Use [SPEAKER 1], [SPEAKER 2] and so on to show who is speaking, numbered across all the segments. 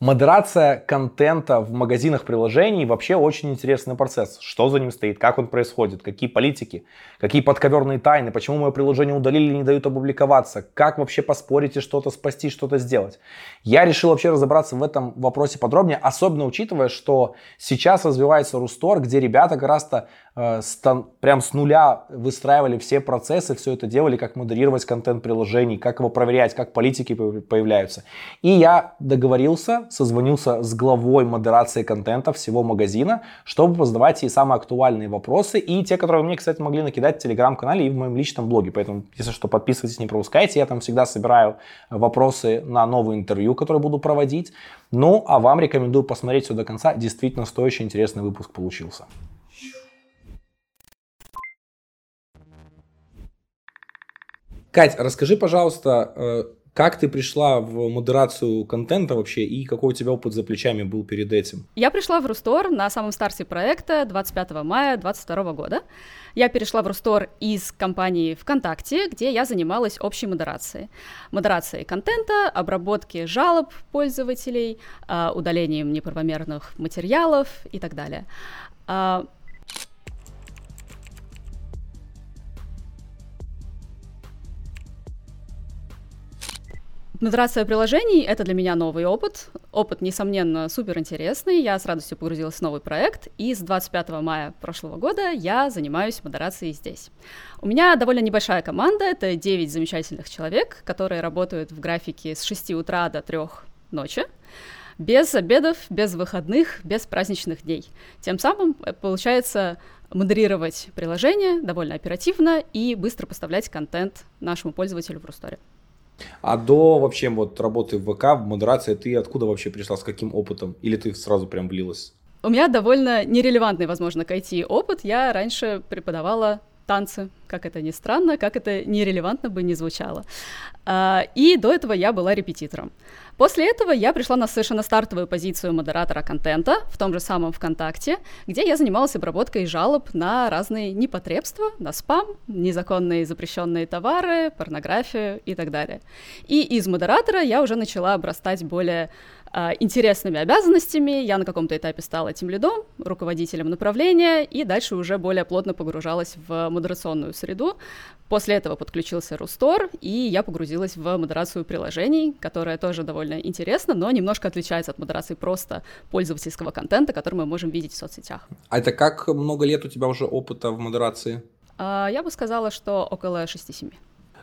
[SPEAKER 1] Модерация контента в магазинах приложений вообще очень интересный процесс. Что за ним стоит, как он происходит, какие политики, какие подковерные тайны, почему мое приложение удалили и не дают опубликоваться, как вообще поспорить и что-то спасти, что-то сделать. Я решил вообще разобраться в этом вопросе подробнее, особенно учитывая, что сейчас развивается Рустор, где ребята как раз-то э, прям с нуля выстраивали все процессы, все это делали, как модерировать контент приложений, как его проверять, как политики появляются. И я договорился созвонился с главой модерации контента всего магазина, чтобы задавать ей самые актуальные вопросы и те, которые мне, кстати, могли накидать в телеграм-канале и в моем личном блоге. Поэтому, если что, подписывайтесь, не пропускайте. Я там всегда собираю вопросы на новые интервью, которые буду проводить. Ну, а вам рекомендую посмотреть все до конца. Действительно стоящий, интересный выпуск получился. Кать, расскажи, пожалуйста, э, как ты пришла в модерацию контента вообще и какой у тебя опыт за плечами был перед этим?
[SPEAKER 2] Я пришла в Рустор на самом старте проекта 25 мая 2022 года. Я перешла в Рустор из компании ВКонтакте, где я занималась общей модерацией. Модерацией контента, обработки жалоб пользователей, а, удалением неправомерных материалов и так далее. Модерация приложений — это для меня новый опыт. Опыт, несомненно, супер интересный. Я с радостью погрузилась в новый проект, и с 25 мая прошлого года я занимаюсь модерацией здесь. У меня довольно небольшая команда, это 9 замечательных человек, которые работают в графике с 6 утра до 3 ночи без обедов, без выходных, без праздничных дней. Тем самым э, получается модерировать приложение довольно оперативно и быстро поставлять контент нашему пользователю в Русторе.
[SPEAKER 1] А до вообще вот работы в ВК, в модерации, ты откуда вообще пришла, с каким опытом? Или ты сразу прям влилась?
[SPEAKER 2] У меня довольно нерелевантный, возможно, к IT опыт. Я раньше преподавала танцы, как это ни странно, как это нерелевантно бы не звучало. А, и до этого я была репетитором. После этого я пришла на совершенно стартовую позицию модератора контента в том же самом ВКонтакте, где я занималась обработкой жалоб на разные непотребства, на спам, незаконные запрещенные товары, порнографию и так далее. И из модератора я уже начала обрастать более а, интересными обязанностями. Я на каком-то этапе стала этим лидом, руководителем направления, и дальше уже более плотно погружалась в модерационную среду. После этого подключился Рустор, и я погрузилась в модерацию приложений, которая тоже довольно интересна, но немножко отличается от модерации просто пользовательского контента, который мы можем видеть в соцсетях.
[SPEAKER 1] А это как много лет у тебя уже опыта в модерации?
[SPEAKER 2] А, я бы сказала, что около 6-7.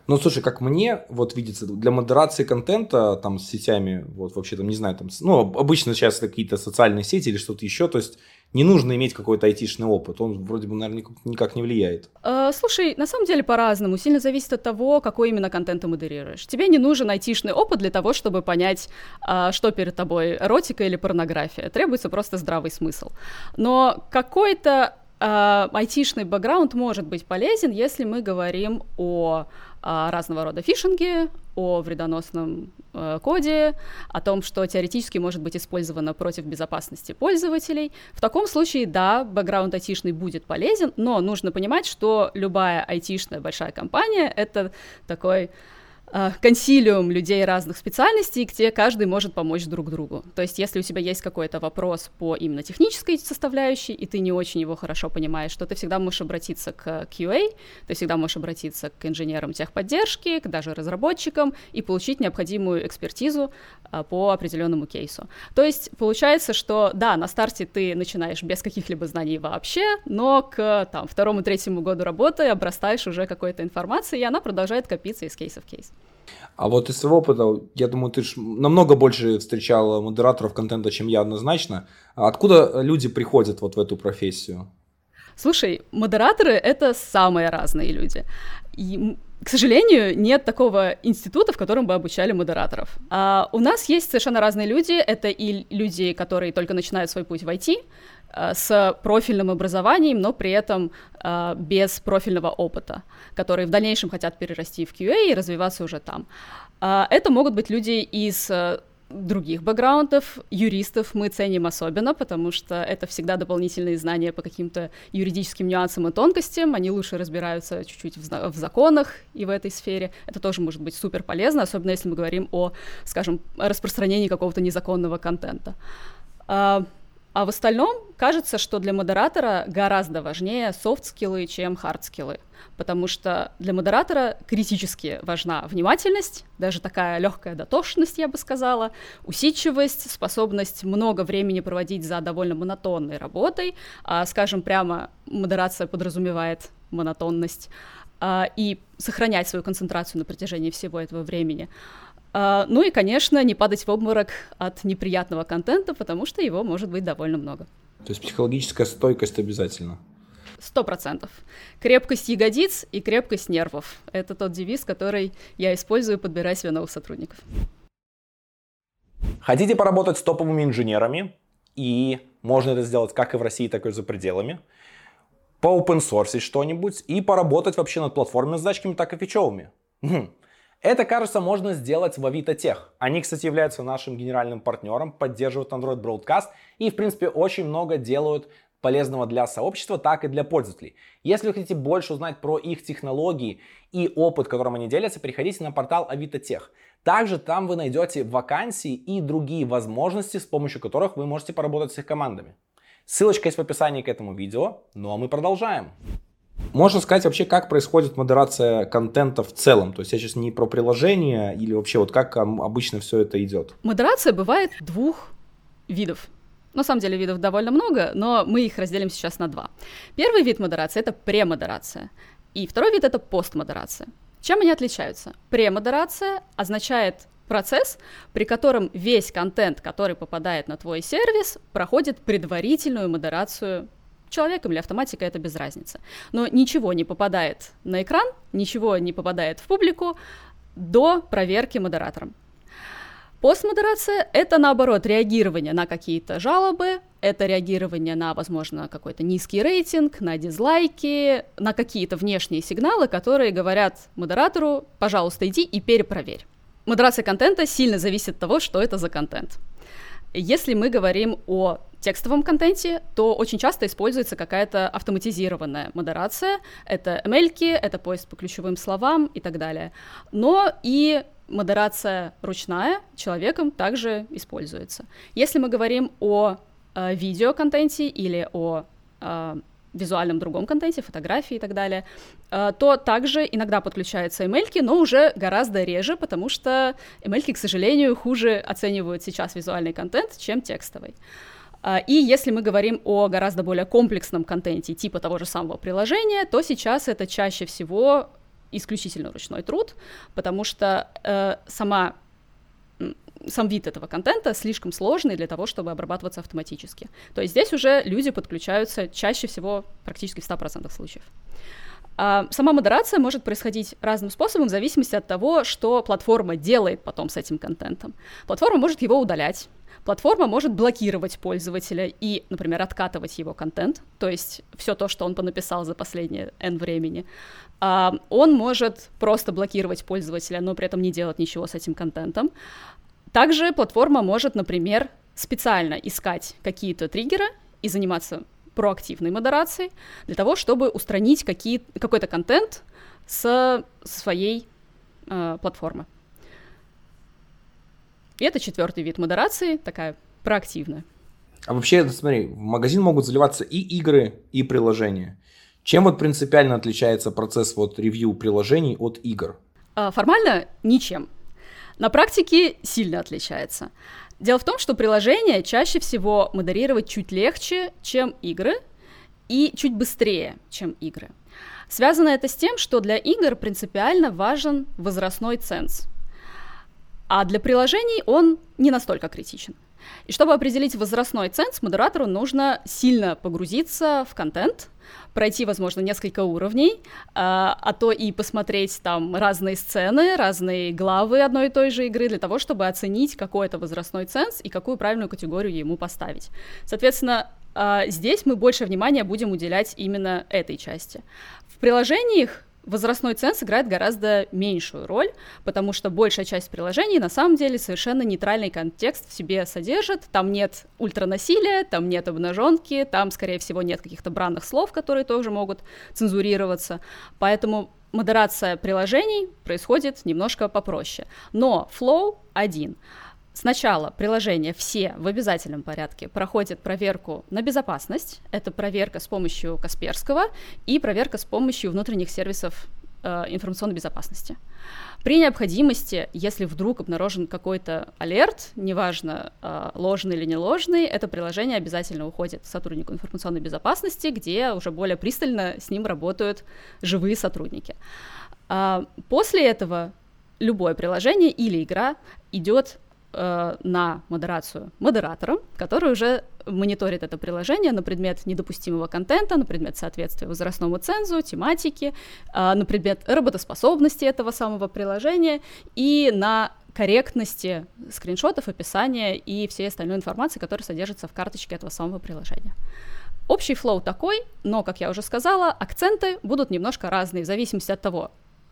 [SPEAKER 1] Ну, слушай, как мне вот видится, для модерации контента там с сетями, вот вообще там, не знаю, там, ну, обычно сейчас какие-то социальные сети или что-то еще, то есть не нужно иметь какой-то айтишный опыт, он вроде бы, наверное, никак не влияет.
[SPEAKER 2] Э, слушай, на самом деле по-разному, сильно зависит от того, какой именно контент ты модерируешь. Тебе не нужен айтишный опыт для того, чтобы понять, э, что перед тобой, эротика или порнография. Требуется просто здравый смысл. Но какой-то э, айтишный бэкграунд может быть полезен, если мы говорим о а, разного рода фишинги, о вредоносном э, коде, о том, что теоретически может быть использовано против безопасности пользователей. В таком случае, да, бэкграунд айтишный будет полезен, но нужно понимать, что любая айтишная большая компания — это такой консилиум людей разных специальностей, где каждый может помочь друг другу. То есть, если у тебя есть какой-то вопрос по именно технической составляющей, и ты не очень его хорошо понимаешь, то ты всегда можешь обратиться к QA, ты всегда можешь обратиться к инженерам техподдержки, к даже разработчикам и получить необходимую экспертизу а, по определенному кейсу. То есть, получается, что да, на старте ты начинаешь без каких-либо знаний вообще, но к там, второму-третьему году работы обрастаешь уже какой-то информацией, и она продолжает копиться из кейса в кейс.
[SPEAKER 1] А вот из своего опыта, я думаю, ты намного больше встречал модераторов контента, чем я однозначно. Откуда люди приходят вот в эту профессию?
[SPEAKER 2] Слушай, модераторы — это самые разные люди. И, к сожалению, нет такого института, в котором бы обучали модераторов. А у нас есть совершенно разные люди. Это и люди, которые только начинают свой путь в IT, Э, с профильным образованием, но при этом э, без профильного опыта, которые в дальнейшем хотят перерасти в QA и развиваться уже там. Э, это могут быть люди из других бэкграундов, юристов мы ценим особенно, потому что это всегда дополнительные знания по каким-то юридическим нюансам и тонкостям, они лучше разбираются чуть-чуть в, в законах и в этой сфере. Это тоже может быть супер полезно, особенно если мы говорим о, скажем, распространении какого-то незаконного контента. А, в остальном кажется, что для модератора гораздо важнее софт-скиллы, чем хард-скиллы, потому что для модератора критически важна внимательность, даже такая легкая дотошность, я бы сказала, усидчивость, способность много времени проводить за довольно монотонной работой, а, скажем прямо, модерация подразумевает монотонность, а, и сохранять свою концентрацию на протяжении всего этого времени. А, ну и, конечно, не падать в обморок от неприятного контента, потому что его может быть довольно много.
[SPEAKER 1] То есть психологическая стойкость обязательно?
[SPEAKER 2] Сто процентов. Крепкость ягодиц и крепкость нервов. Это тот девиз, который я использую, подбирая себе новых сотрудников.
[SPEAKER 1] Хотите поработать с топовыми инженерами, и можно это сделать как и в России, так и за пределами, по open source что-нибудь и поработать вообще над платформенными задачками, так и фичевыми. Это, кажется, можно сделать в Тех. Они, кстати, являются нашим генеральным партнером, поддерживают Android Broadcast и, в принципе, очень много делают полезного для сообщества, так и для пользователей. Если вы хотите больше узнать про их технологии и опыт, которым они делятся, приходите на портал Авито Тех. Также там вы найдете вакансии и другие возможности, с помощью которых вы можете поработать с их командами. Ссылочка есть в описании к этому видео, ну а мы продолжаем. Можно сказать вообще, как происходит модерация контента в целом. То есть я сейчас не про приложение или вообще вот как обычно все это идет.
[SPEAKER 2] Модерация бывает двух видов. На самом деле видов довольно много, но мы их разделим сейчас на два. Первый вид модерации — это премодерация, и второй вид — это постмодерация. Чем они отличаются? Премодерация означает процесс, при котором весь контент, который попадает на твой сервис, проходит предварительную модерацию человеком или автоматикой, это без разницы. Но ничего не попадает на экран, ничего не попадает в публику до проверки модератором. Постмодерация — это, наоборот, реагирование на какие-то жалобы, это реагирование на, возможно, какой-то низкий рейтинг, на дизлайки, на какие-то внешние сигналы, которые говорят модератору, пожалуйста, иди и перепроверь. Модерация контента сильно зависит от того, что это за контент. Если мы говорим о текстовом контенте, то очень часто используется какая-то автоматизированная модерация. Это ML, это поиск по ключевым словам и так далее. Но и модерация ручная человеком также используется. Если мы говорим о э, видеоконтенте или о э, визуальном другом контенте, фотографии и так далее, э, то также иногда подключаются ML, но уже гораздо реже, потому что ML, к сожалению, хуже оценивают сейчас визуальный контент, чем текстовый. Э, и если мы говорим о гораздо более комплексном контенте, типа того же самого приложения, то сейчас это чаще всего исключительно ручной труд, потому что э, сама сам вид этого контента слишком сложный для того, чтобы обрабатываться автоматически. То есть здесь уже люди подключаются чаще всего практически в 100% случаев. А сама модерация может происходить разным способом в зависимости от того, что платформа делает потом с этим контентом. Платформа может его удалять, Платформа может блокировать пользователя и, например, откатывать его контент, то есть все то, что он понаписал за последнее N времени. А, он может просто блокировать пользователя, но при этом не делать ничего с этим контентом. Также платформа может, например, специально искать какие-то триггеры и заниматься проактивной модерацией для того, чтобы устранить какие, какой-то контент с своей э, платформы. И это четвертый вид модерации, такая проактивная.
[SPEAKER 1] А вообще, смотри, в магазин могут заливаться и игры, и приложения. Чем вот принципиально отличается процесс вот ревью приложений от игр?
[SPEAKER 2] А, формально ничем. На практике сильно отличается. Дело в том, что приложение чаще всего модерировать чуть легче, чем игры, и чуть быстрее, чем игры. Связано это с тем, что для игр принципиально важен возрастной ценз. А для приложений он не настолько критичен. И чтобы определить возрастной ценз, модератору нужно сильно погрузиться в контент, пройти, возможно, несколько уровней, а, а то и посмотреть там разные сцены, разные главы одной и той же игры для того, чтобы оценить, какой это возрастной ценз и какую правильную категорию ему поставить. Соответственно, а, здесь мы больше внимания будем уделять именно этой части. В приложениях возрастной ценз играет гораздо меньшую роль, потому что большая часть приложений на самом деле совершенно нейтральный контекст в себе содержит. Там нет ультранасилия, там нет обнаженки, там, скорее всего, нет каких-то бранных слов, которые тоже могут цензурироваться. Поэтому модерация приложений происходит немножко попроще. Но Flow один. Сначала приложения все в обязательном порядке проходят проверку на безопасность. Это проверка с помощью Касперского и проверка с помощью внутренних сервисов э, информационной безопасности. При необходимости, если вдруг обнаружен какой-то алерт, неважно, э, ложный или не ложный, это приложение обязательно уходит сотруднику информационной безопасности, где уже более пристально с ним работают живые сотрудники. А после этого любое приложение или игра идет э, на модерацию модератором, который уже мониторит это приложение на предмет недопустимого контента, на предмет соответствия возрастному цензу, тематике, э, на предмет работоспособности этого самого приложения и на корректности скриншотов, описания и всей остальной информации, которая содержится в карточке этого самого приложения. Общий флоу такой, но, как я уже сказала, акценты будут немножко разные в зависимости от того,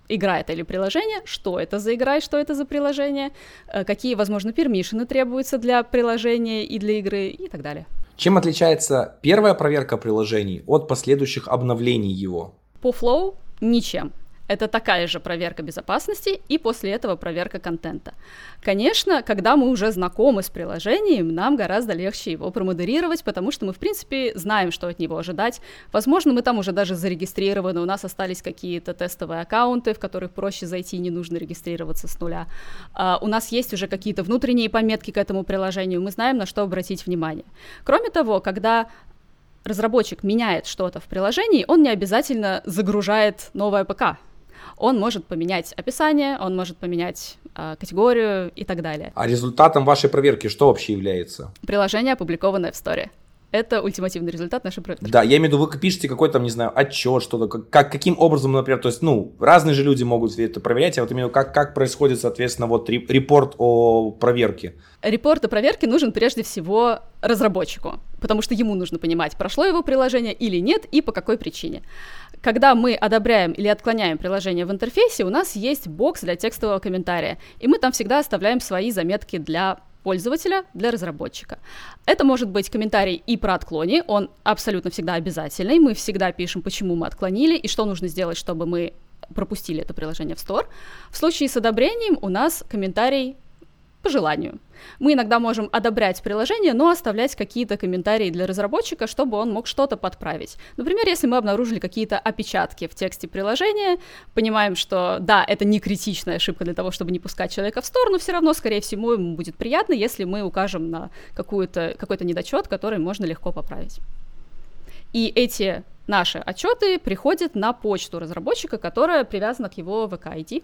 [SPEAKER 2] игра это или приложение, что это за игра и что это за приложение, э, какие, возможно, пермишины требуются для приложения и для игры и так далее.
[SPEAKER 1] Чем отличается первая проверка приложений от последующих обновлений его?
[SPEAKER 2] По Flow ничем. Это такая же проверка безопасности и после этого проверка контента. Конечно, когда мы уже знакомы с приложением, нам гораздо легче его промодерировать, потому что мы, в принципе, знаем, что от него ожидать. Возможно, мы там уже даже зарегистрированы, у нас остались какие-то тестовые аккаунты, в которых проще зайти, не нужно регистрироваться с нуля. Uh, у нас есть уже какие-то внутренние пометки к этому приложению, мы знаем, на что обратить внимание. Кроме того, когда разработчик меняет что-то в приложении, он не обязательно загружает новое ПК он может поменять описание, он может поменять э, категорию и так далее.
[SPEAKER 1] А результатом вашей проверки что вообще является?
[SPEAKER 2] Приложение, опубликованное в сторе. Это ультимативный результат нашей проверки.
[SPEAKER 1] Да, я имею в виду, вы пишете какой-то, там, не знаю, отчет, что-то, как, каким образом, например, то есть, ну, разные же люди могут это проверять, а вот именно как, как происходит, соответственно, вот репорт о проверке.
[SPEAKER 2] Репорт о проверке нужен прежде всего разработчику, потому что ему нужно понимать, прошло его приложение или нет и по какой причине. Когда мы одобряем или отклоняем приложение в интерфейсе, у нас есть бокс для текстового комментария, и мы там всегда оставляем свои заметки для пользователя, для разработчика. Это может быть комментарий и про отклоне, он абсолютно всегда обязательный, мы всегда пишем, почему мы отклонили и что нужно сделать, чтобы мы пропустили это приложение в стор. В случае с одобрением у нас комментарий по желанию. Мы иногда можем одобрять приложение, но оставлять какие-то комментарии для разработчика, чтобы он мог что-то подправить. Например, если мы обнаружили какие-то опечатки в тексте приложения, понимаем, что да, это не критичная ошибка для того, чтобы не пускать человека в сторону, все равно, скорее всего, ему будет приятно, если мы укажем на какую-то, какой-то недочет, который можно легко поправить. И эти наши отчеты приходят на почту разработчика, которая привязана к его VK-ID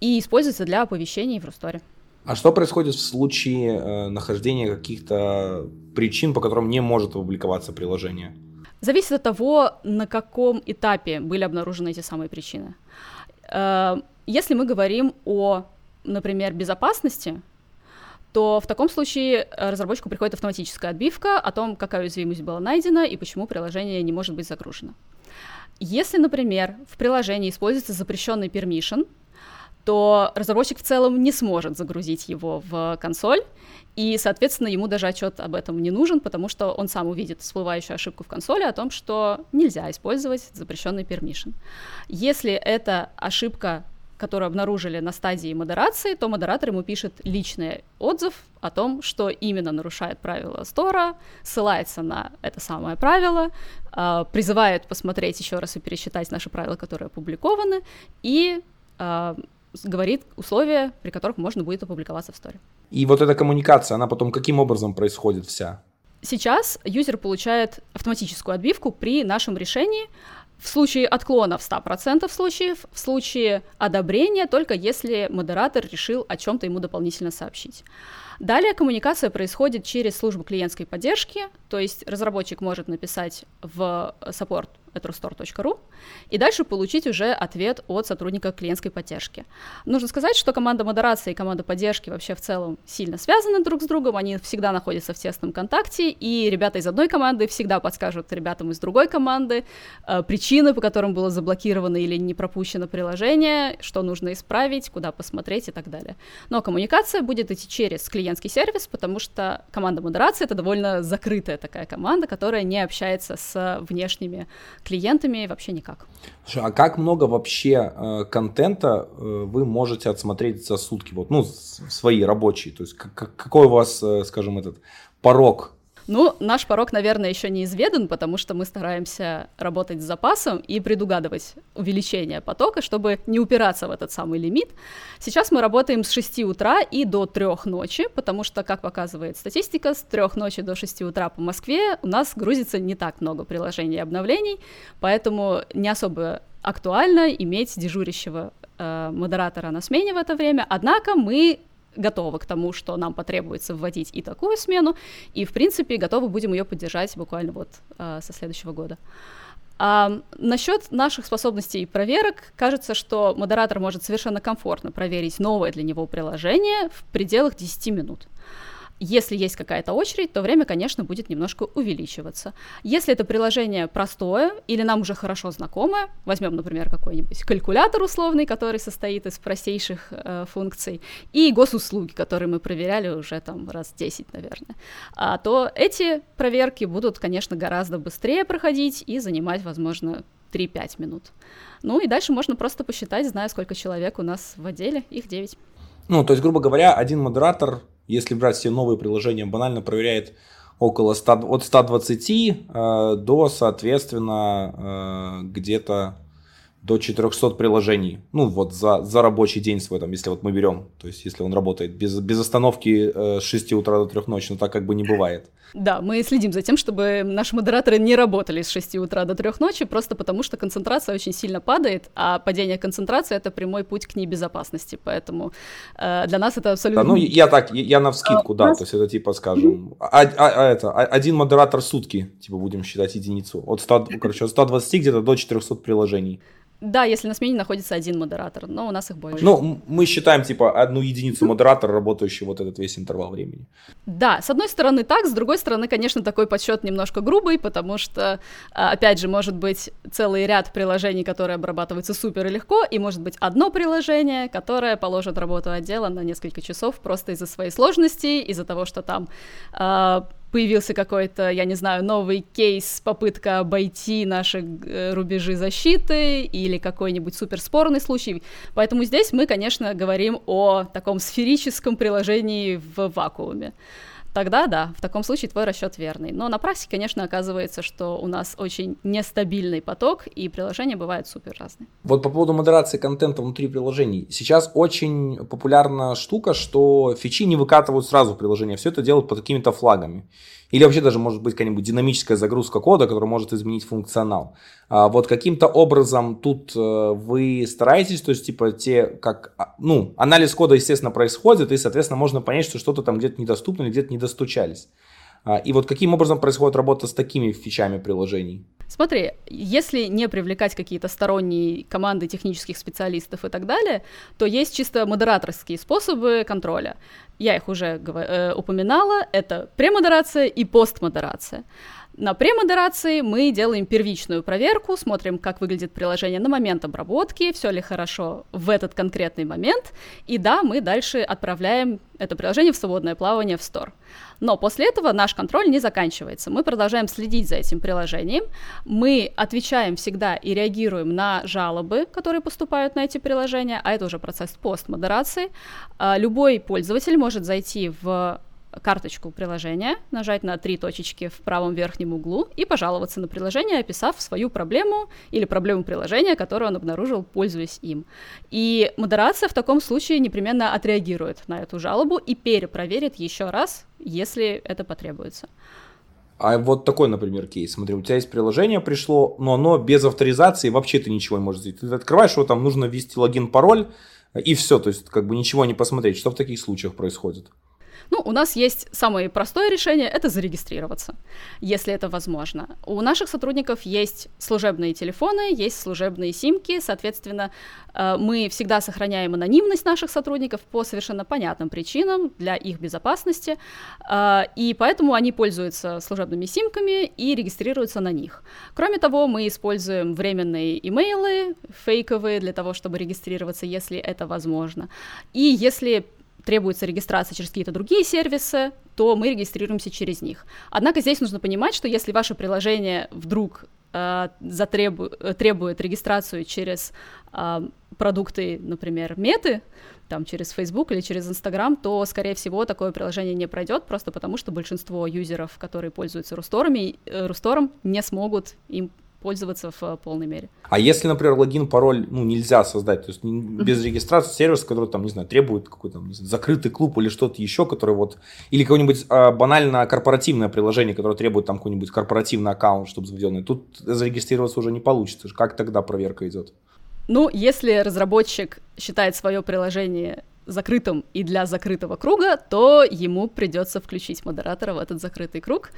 [SPEAKER 2] и используется для оповещений в Русторе.
[SPEAKER 1] А что происходит в случае э, нахождения каких-то причин, по которым не может опубликоваться приложение?
[SPEAKER 2] Зависит от того, на каком этапе были обнаружены эти самые причины. Э, если мы говорим о, например, безопасности, то в таком случае разработчику приходит автоматическая отбивка о том, какая уязвимость была найдена и почему приложение не может быть загружено. Если, например, в приложении используется запрещенный permission, то разработчик в целом не сможет загрузить его в консоль, и, соответственно, ему даже отчет об этом не нужен, потому что он сам увидит всплывающую ошибку в консоли о том, что нельзя использовать запрещенный permission. Если это ошибка которую обнаружили на стадии модерации, то модератор ему пишет личный отзыв о том, что именно нарушает правила стора, ссылается на это самое правило, э, призывает посмотреть еще раз и пересчитать наши правила, которые опубликованы, и э, говорит условия, при которых можно будет опубликоваться в сторе.
[SPEAKER 1] И вот эта коммуникация, она потом каким образом происходит вся?
[SPEAKER 2] Сейчас юзер получает автоматическую отбивку при нашем решении в случае отклона в 100% случаев, в случае одобрения только если модератор решил о чем-то ему дополнительно сообщить. Далее коммуникация происходит через службу клиентской поддержки, то есть разработчик может написать в саппорт etrustore.ru и дальше получить уже ответ от сотрудника клиентской поддержки. Нужно сказать, что команда модерации и команда поддержки вообще в целом сильно связаны друг с другом, они всегда находятся в тесном контакте, и ребята из одной команды всегда подскажут ребятам из другой команды э, причины, по которым было заблокировано или не пропущено приложение, что нужно исправить, куда посмотреть и так далее. Но коммуникация будет идти через клиентский сервис, потому что команда модерации — это довольно закрытая такая команда, которая не общается с внешними клиентами вообще никак.
[SPEAKER 1] Слушай, а как много вообще э, контента э, вы можете отсмотреть за сутки? Вот, ну, свои рабочие. То есть, как, какой у вас, э, скажем, этот порог
[SPEAKER 2] ну, наш порог, наверное, еще не изведан, потому что мы стараемся работать с запасом и предугадывать увеличение потока, чтобы не упираться в этот самый лимит. Сейчас мы работаем с 6 утра и до 3 ночи, потому что, как показывает статистика, с 3 ночи до 6 утра по Москве у нас грузится не так много приложений и обновлений, поэтому не особо актуально иметь дежурящего э, модератора на смене в это время. Однако мы готовы к тому, что нам потребуется вводить и такую смену, и, в принципе, готовы будем ее поддержать буквально вот э, со следующего года. А насчет наших способностей и проверок, кажется, что модератор может совершенно комфортно проверить новое для него приложение в пределах 10 минут. Если есть какая-то очередь, то время, конечно, будет немножко увеличиваться. Если это приложение простое или нам уже хорошо знакомое, возьмем, например, какой-нибудь калькулятор условный, который состоит из простейших э, функций, и госуслуги, которые мы проверяли уже там раз 10, наверное, а, то эти проверки будут, конечно, гораздо быстрее проходить и занимать, возможно, 3-5 минут. Ну и дальше можно просто посчитать, зная, сколько человек у нас в отделе, их 9.
[SPEAKER 1] Ну, то есть, грубо говоря, один модератор если брать все новые приложения, банально проверяет около 100, от 120 э, до, соответственно, э, где-то до 400 приложений. Ну, вот за, за рабочий день свой, там, если вот мы берем, то есть если он работает без, без остановки э, с 6 утра до 3 ночи, но так как бы не бывает.
[SPEAKER 2] Да, мы следим за тем, чтобы наши модераторы не работали с 6 утра до 3 ночи, просто потому что концентрация очень сильно падает, а падение концентрации — это прямой путь к небезопасности, поэтому э, для нас это абсолютно...
[SPEAKER 1] Да, ну, я так, я, я на вскидку, а, да, нас... то есть это типа, скажем, а, а, а, это, а, один модератор в сутки, типа, будем считать единицу, от 100, короче, от 120 где-то до 400 приложений.
[SPEAKER 2] Да, если на смене находится один модератор, но у нас их больше.
[SPEAKER 1] Ну, мы считаем, типа, одну единицу модератора, работающий вот этот весь интервал времени.
[SPEAKER 2] Да, с одной стороны так, с другой стороны, конечно, такой подсчет немножко грубый, потому что, а, опять же, может быть целый ряд приложений, которые обрабатываются супер легко, и может быть одно приложение, которое положит работу отдела на несколько часов просто из-за своей сложности, из-за того, что там а, появился какой-то, я не знаю, новый кейс, попытка обойти наши э, рубежи защиты или какой-нибудь суперспорный случай. Поэтому здесь мы, конечно, говорим о таком сферическом приложении в вакууме тогда да, в таком случае твой расчет верный. Но на практике, конечно, оказывается, что у нас очень нестабильный поток, и приложения бывают супер разные.
[SPEAKER 1] Вот по поводу модерации контента внутри приложений. Сейчас очень популярна штука, что фичи не выкатывают сразу в приложение, все это делают под какими-то флагами. Или вообще даже может быть какая-нибудь динамическая загрузка кода, которая может изменить функционал. А вот каким-то образом тут э, вы стараетесь, то есть типа те, как, а, ну, анализ кода, естественно, происходит, и, соответственно, можно понять, что что-то там где-то недоступно или где-то не достучались. А, и вот каким образом происходит работа с такими фичами приложений?
[SPEAKER 2] Смотри, если не привлекать какие-то сторонние команды технических специалистов и так далее, то есть чисто модераторские способы контроля. Я их уже э, упоминала, это премодерация и постмодерация. На премодерации мы делаем первичную проверку, смотрим, как выглядит приложение на момент обработки, все ли хорошо в этот конкретный момент, и да, мы дальше отправляем это приложение в свободное плавание в стор. Но после этого наш контроль не заканчивается. Мы продолжаем следить за этим приложением, мы отвечаем всегда и реагируем на жалобы, которые поступают на эти приложения, а это уже процесс постмодерации. А, любой пользователь может зайти в карточку приложения, нажать на три точечки в правом верхнем углу и пожаловаться на приложение, описав свою проблему или проблему приложения, которую он обнаружил, пользуясь им. И модерация в таком случае непременно отреагирует на эту жалобу и перепроверит еще раз, если это потребуется.
[SPEAKER 1] А вот такой, например, кейс. Смотри, у тебя есть приложение пришло, но оно без авторизации вообще ты ничего не можешь сделать. Ты открываешь его, там нужно ввести логин, пароль, и все, то есть как бы ничего не посмотреть. Что в таких случаях происходит?
[SPEAKER 2] Ну, у нас есть самое простое решение — это зарегистрироваться, если это возможно. У наших сотрудников есть служебные телефоны, есть служебные симки, соответственно, э, мы всегда сохраняем анонимность наших сотрудников по совершенно понятным причинам для их безопасности, э, и поэтому они пользуются служебными симками и регистрируются на них. Кроме того, мы используем временные имейлы, фейковые, для того, чтобы регистрироваться, если это возможно. И если требуется регистрация через какие-то другие сервисы, то мы регистрируемся через них. Однако здесь нужно понимать, что если ваше приложение вдруг э, затребу, требует регистрацию через э, продукты, например, меты, там через Facebook или через Instagram, то, скорее всего, такое приложение не пройдет, просто потому что большинство юзеров, которые пользуются Русторами, э, Рустором, не смогут им пользоваться в э, полной мере.
[SPEAKER 1] А если, например, логин, пароль ну, нельзя создать, то есть без регистрации сервис, который там, не знаю, требует какой-то закрытый клуб или что-то еще, который вот, или какое-нибудь а, банально корпоративное приложение, которое требует там какой-нибудь корпоративный аккаунт, чтобы заведенный, тут зарегистрироваться уже не получится. Как тогда проверка идет?
[SPEAKER 2] Ну, если разработчик считает свое приложение закрытым и для закрытого круга, то ему придется включить модератора в этот закрытый круг,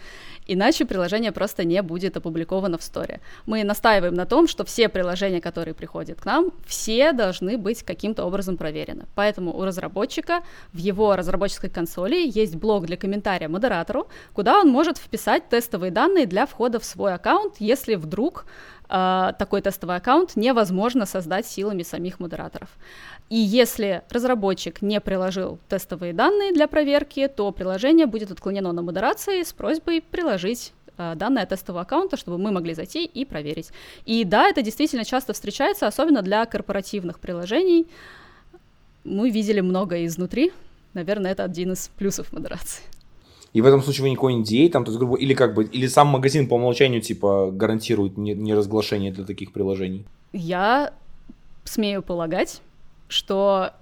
[SPEAKER 2] иначе приложение просто не будет опубликовано в сторе. Мы настаиваем на том, что все приложения, которые приходят к нам, все должны быть каким-то образом проверены. Поэтому у разработчика в его разработческой консоли есть блок для комментария модератору, куда он может вписать тестовые данные для входа в свой аккаунт, если вдруг э, такой тестовый аккаунт невозможно создать силами самих модераторов. И если разработчик не приложил тестовые данные для проверки, то приложение будет отклонено на модерации с просьбой приложить э, данные тестового аккаунта, чтобы мы могли зайти и проверить. И да, это действительно часто встречается, особенно для корпоративных приложений. Мы видели многое изнутри. Наверное, это один из плюсов модерации.
[SPEAKER 1] И в этом случае вы никакой NDA, там, то есть, грубо, или как бы, или сам магазин по умолчанию, типа, гарантирует неразглашение не для таких приложений?
[SPEAKER 2] Я смею полагать, что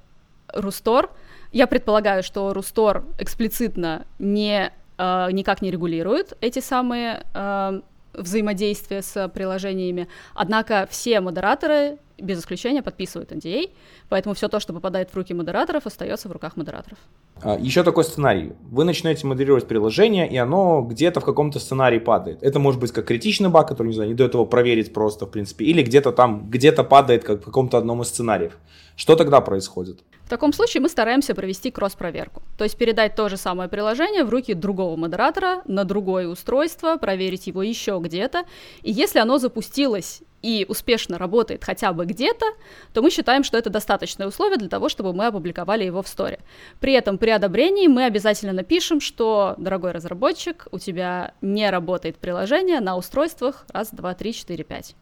[SPEAKER 2] Рустор, я предполагаю, что Рустор эксплицитно не, э, никак не регулирует эти самые э, взаимодействия с приложениями, однако все модераторы без исключения подписывают NDA, поэтому все то, что попадает в руки модераторов, остается в руках модераторов.
[SPEAKER 1] А, Еще такой сценарий. Вы начинаете модерировать приложение, и оно где-то в каком-то сценарии падает. Это может быть как критичный баг, который, не знаю, не дает его проверить просто, в принципе, или где-то там, где-то падает как в каком-то одном из сценариев. Что тогда происходит?
[SPEAKER 2] В таком случае мы стараемся провести кросс-проверку, то есть передать то же самое приложение в руки другого модератора на другое устройство, проверить его еще где-то, и если оно запустилось и успешно работает хотя бы где-то, то мы считаем, что это достаточное условие для того, чтобы мы опубликовали его в сторе. При этом при одобрении мы обязательно напишем, что, дорогой разработчик, у тебя не работает приложение на устройствах раз, два, три, четыре, пять.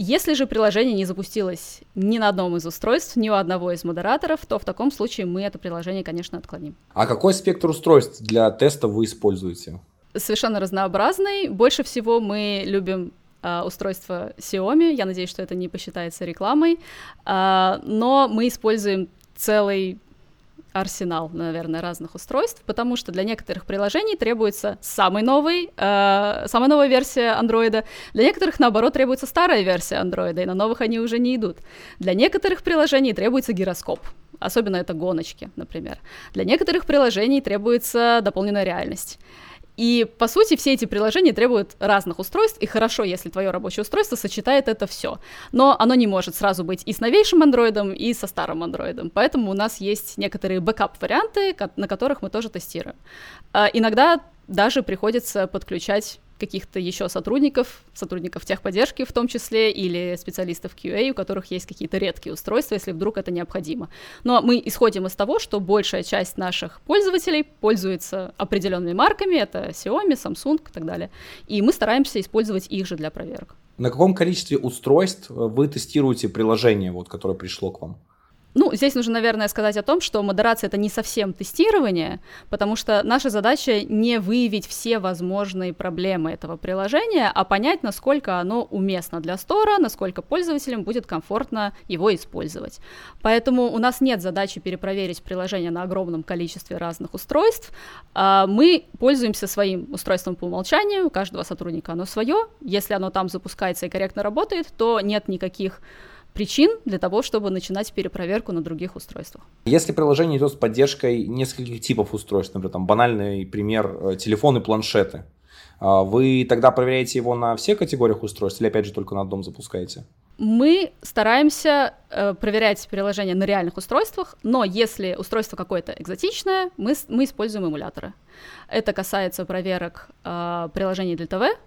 [SPEAKER 2] Если же приложение не запустилось ни на одном из устройств, ни у одного из модераторов, то в таком случае мы это приложение, конечно, отклоним.
[SPEAKER 1] А какой спектр устройств для теста вы используете?
[SPEAKER 2] Совершенно разнообразный. Больше всего мы любим Uh, устройство Xiaomi. Я надеюсь, что это не посчитается рекламой. Uh, но мы используем целый арсенал, наверное, разных устройств, потому что для некоторых приложений требуется самый новый, э, самая новая версия андроида, для некоторых, наоборот, требуется старая версия андроида, и на новых они уже не идут. Для некоторых приложений требуется гироскоп, особенно это гоночки, например. Для некоторых приложений требуется дополненная реальность. И, по сути, все эти приложения требуют разных устройств, и хорошо, если твое рабочее устройство сочетает это все. Но оно не может сразу быть и с новейшим андроидом, и со старым андроидом. Поэтому у нас есть некоторые бэкап-варианты, на которых мы тоже тестируем. А, иногда даже приходится подключать каких-то еще сотрудников, сотрудников техподдержки в том числе, или специалистов QA, у которых есть какие-то редкие устройства, если вдруг это необходимо. Но мы исходим из того, что большая часть наших пользователей пользуется определенными марками, это Xiaomi, Samsung и так далее, и мы стараемся использовать их же для проверок.
[SPEAKER 1] На каком количестве устройств вы тестируете приложение, вот, которое пришло к вам?
[SPEAKER 2] Ну, здесь нужно, наверное, сказать о том, что модерация это не совсем тестирование, потому что наша задача не выявить все возможные проблемы этого приложения, а понять, насколько оно уместно для стора, насколько пользователям будет комфортно его использовать. Поэтому у нас нет задачи перепроверить приложение на огромном количестве разных устройств. А, мы пользуемся своим устройством по умолчанию, у каждого сотрудника оно свое. Если оно там запускается и корректно работает, то нет никаких причин для того, чтобы начинать перепроверку на других устройствах.
[SPEAKER 1] Если приложение идет с поддержкой нескольких типов устройств, например, там банальный пример э, телефоны, планшеты, а вы тогда проверяете его на всех категориях устройств или опять же только на одном запускаете?
[SPEAKER 2] Мы стараемся э, проверять приложение на реальных устройствах, но если устройство какое-то экзотичное, мы, мы используем эмуляторы. Это касается проверок э, приложений для ТВ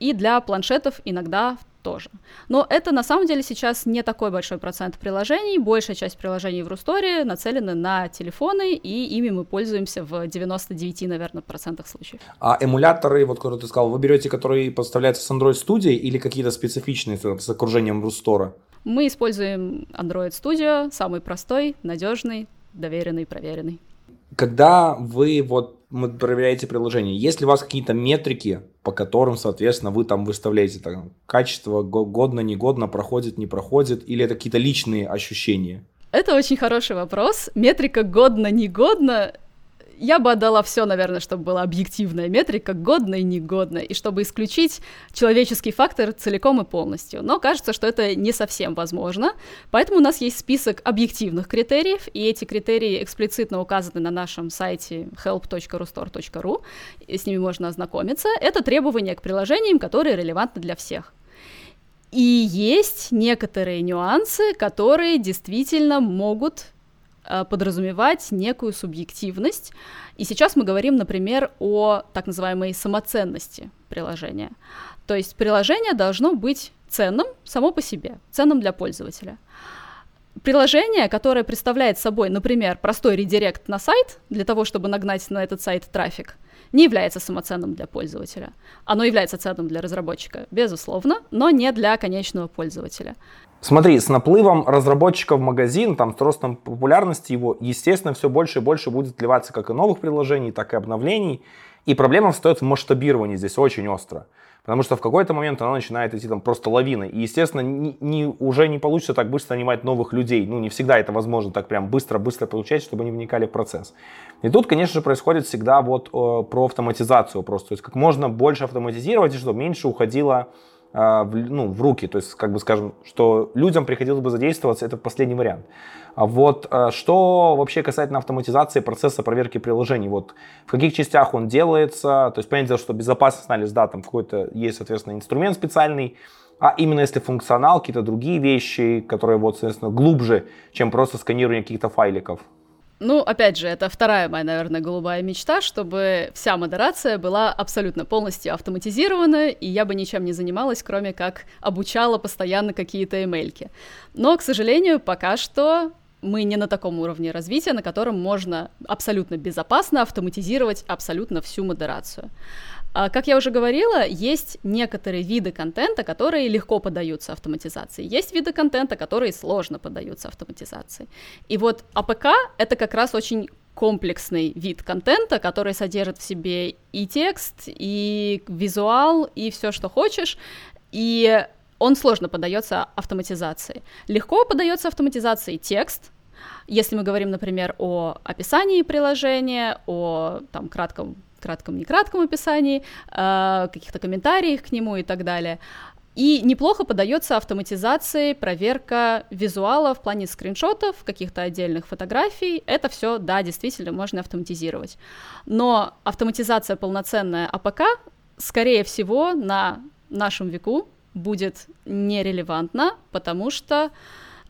[SPEAKER 2] и для планшетов иногда тоже. Но это на самом деле сейчас не такой большой процент приложений. Большая часть приложений в Русторе нацелены на телефоны, и ими мы пользуемся в 99, наверное, процентах случаев.
[SPEAKER 1] А эмуляторы, вот которые ты сказал, вы берете, которые поставляются с Android Studio или какие-то специфичные с окружением Рустора?
[SPEAKER 2] Мы используем Android Studio, самый простой, надежный, доверенный, проверенный.
[SPEAKER 1] Когда вы вот проверяете приложение, есть ли у вас какие-то метрики, по которым, соответственно, вы там выставляете там, качество, годно, негодно, проходит, не проходит, или это какие-то личные ощущения?
[SPEAKER 2] Это очень хороший вопрос. Метрика годно-негодно я бы отдала все, наверное, чтобы была объективная метрика, годно и негодно, и чтобы исключить человеческий фактор целиком и полностью. Но кажется, что это не совсем возможно, поэтому у нас есть список объективных критериев, и эти критерии эксплицитно указаны на нашем сайте help.rustore.ru, и с ними можно ознакомиться. Это требования к приложениям, которые релевантны для всех. И есть некоторые нюансы, которые действительно могут подразумевать некую субъективность. И сейчас мы говорим, например, о так называемой самоценности приложения. То есть приложение должно быть ценным само по себе, ценным для пользователя. Приложение, которое представляет собой, например, простой редирект на сайт для того, чтобы нагнать на этот сайт трафик, не является самоценным для пользователя. Оно является ценным для разработчика, безусловно, но не для конечного пользователя.
[SPEAKER 1] Смотри, с наплывом разработчиков в магазин, там, с ростом популярности его, естественно, все больше и больше будет вливаться как и новых приложений, так и обновлений. И проблема встает в масштабировании здесь очень остро. Потому что в какой-то момент она начинает идти там просто лавиной. И, естественно, не, не, уже не получится так быстро нанимать новых людей. Ну, не всегда это возможно так прям быстро-быстро получать, чтобы они вникали в процесс. И тут, конечно же, происходит всегда вот э, про автоматизацию просто. То есть как можно больше автоматизировать, и чтобы меньше уходило в, ну, в руки, то есть, как бы скажем, что людям приходилось бы задействоваться, это последний вариант. А вот а, что вообще касательно автоматизации процесса проверки приложений, вот в каких частях он делается, то есть, понятно, что безопасность анализ, да, там какой-то есть, соответственно, инструмент специальный, а именно если функционал, какие-то другие вещи, которые вот, соответственно, глубже, чем просто сканирование каких-то файликов.
[SPEAKER 2] Ну, опять же, это вторая моя, наверное, голубая мечта, чтобы вся модерация была абсолютно полностью автоматизирована, и я бы ничем не занималась, кроме как обучала постоянно какие-то эмейльки. Но, к сожалению, пока что мы не на таком уровне развития, на котором можно абсолютно безопасно автоматизировать абсолютно всю модерацию. А, как я уже говорила, есть некоторые виды контента, которые легко поддаются автоматизации. Есть виды контента, которые сложно поддаются автоматизации. И вот APK — это как раз очень комплексный вид контента, который содержит в себе и текст, и визуал, и все, что хочешь. И он сложно поддается автоматизации. Легко поддается автоматизации текст, если мы говорим, например, о описании приложения, о там, кратком кратком, некратком описании, э, каких-то комментариях к нему и так далее. И неплохо подается автоматизации, проверка визуала в плане скриншотов, каких-то отдельных фотографий. Это все, да, действительно можно автоматизировать. Но автоматизация полноценная APK, скорее всего, на нашем веку будет нерелевантна, потому что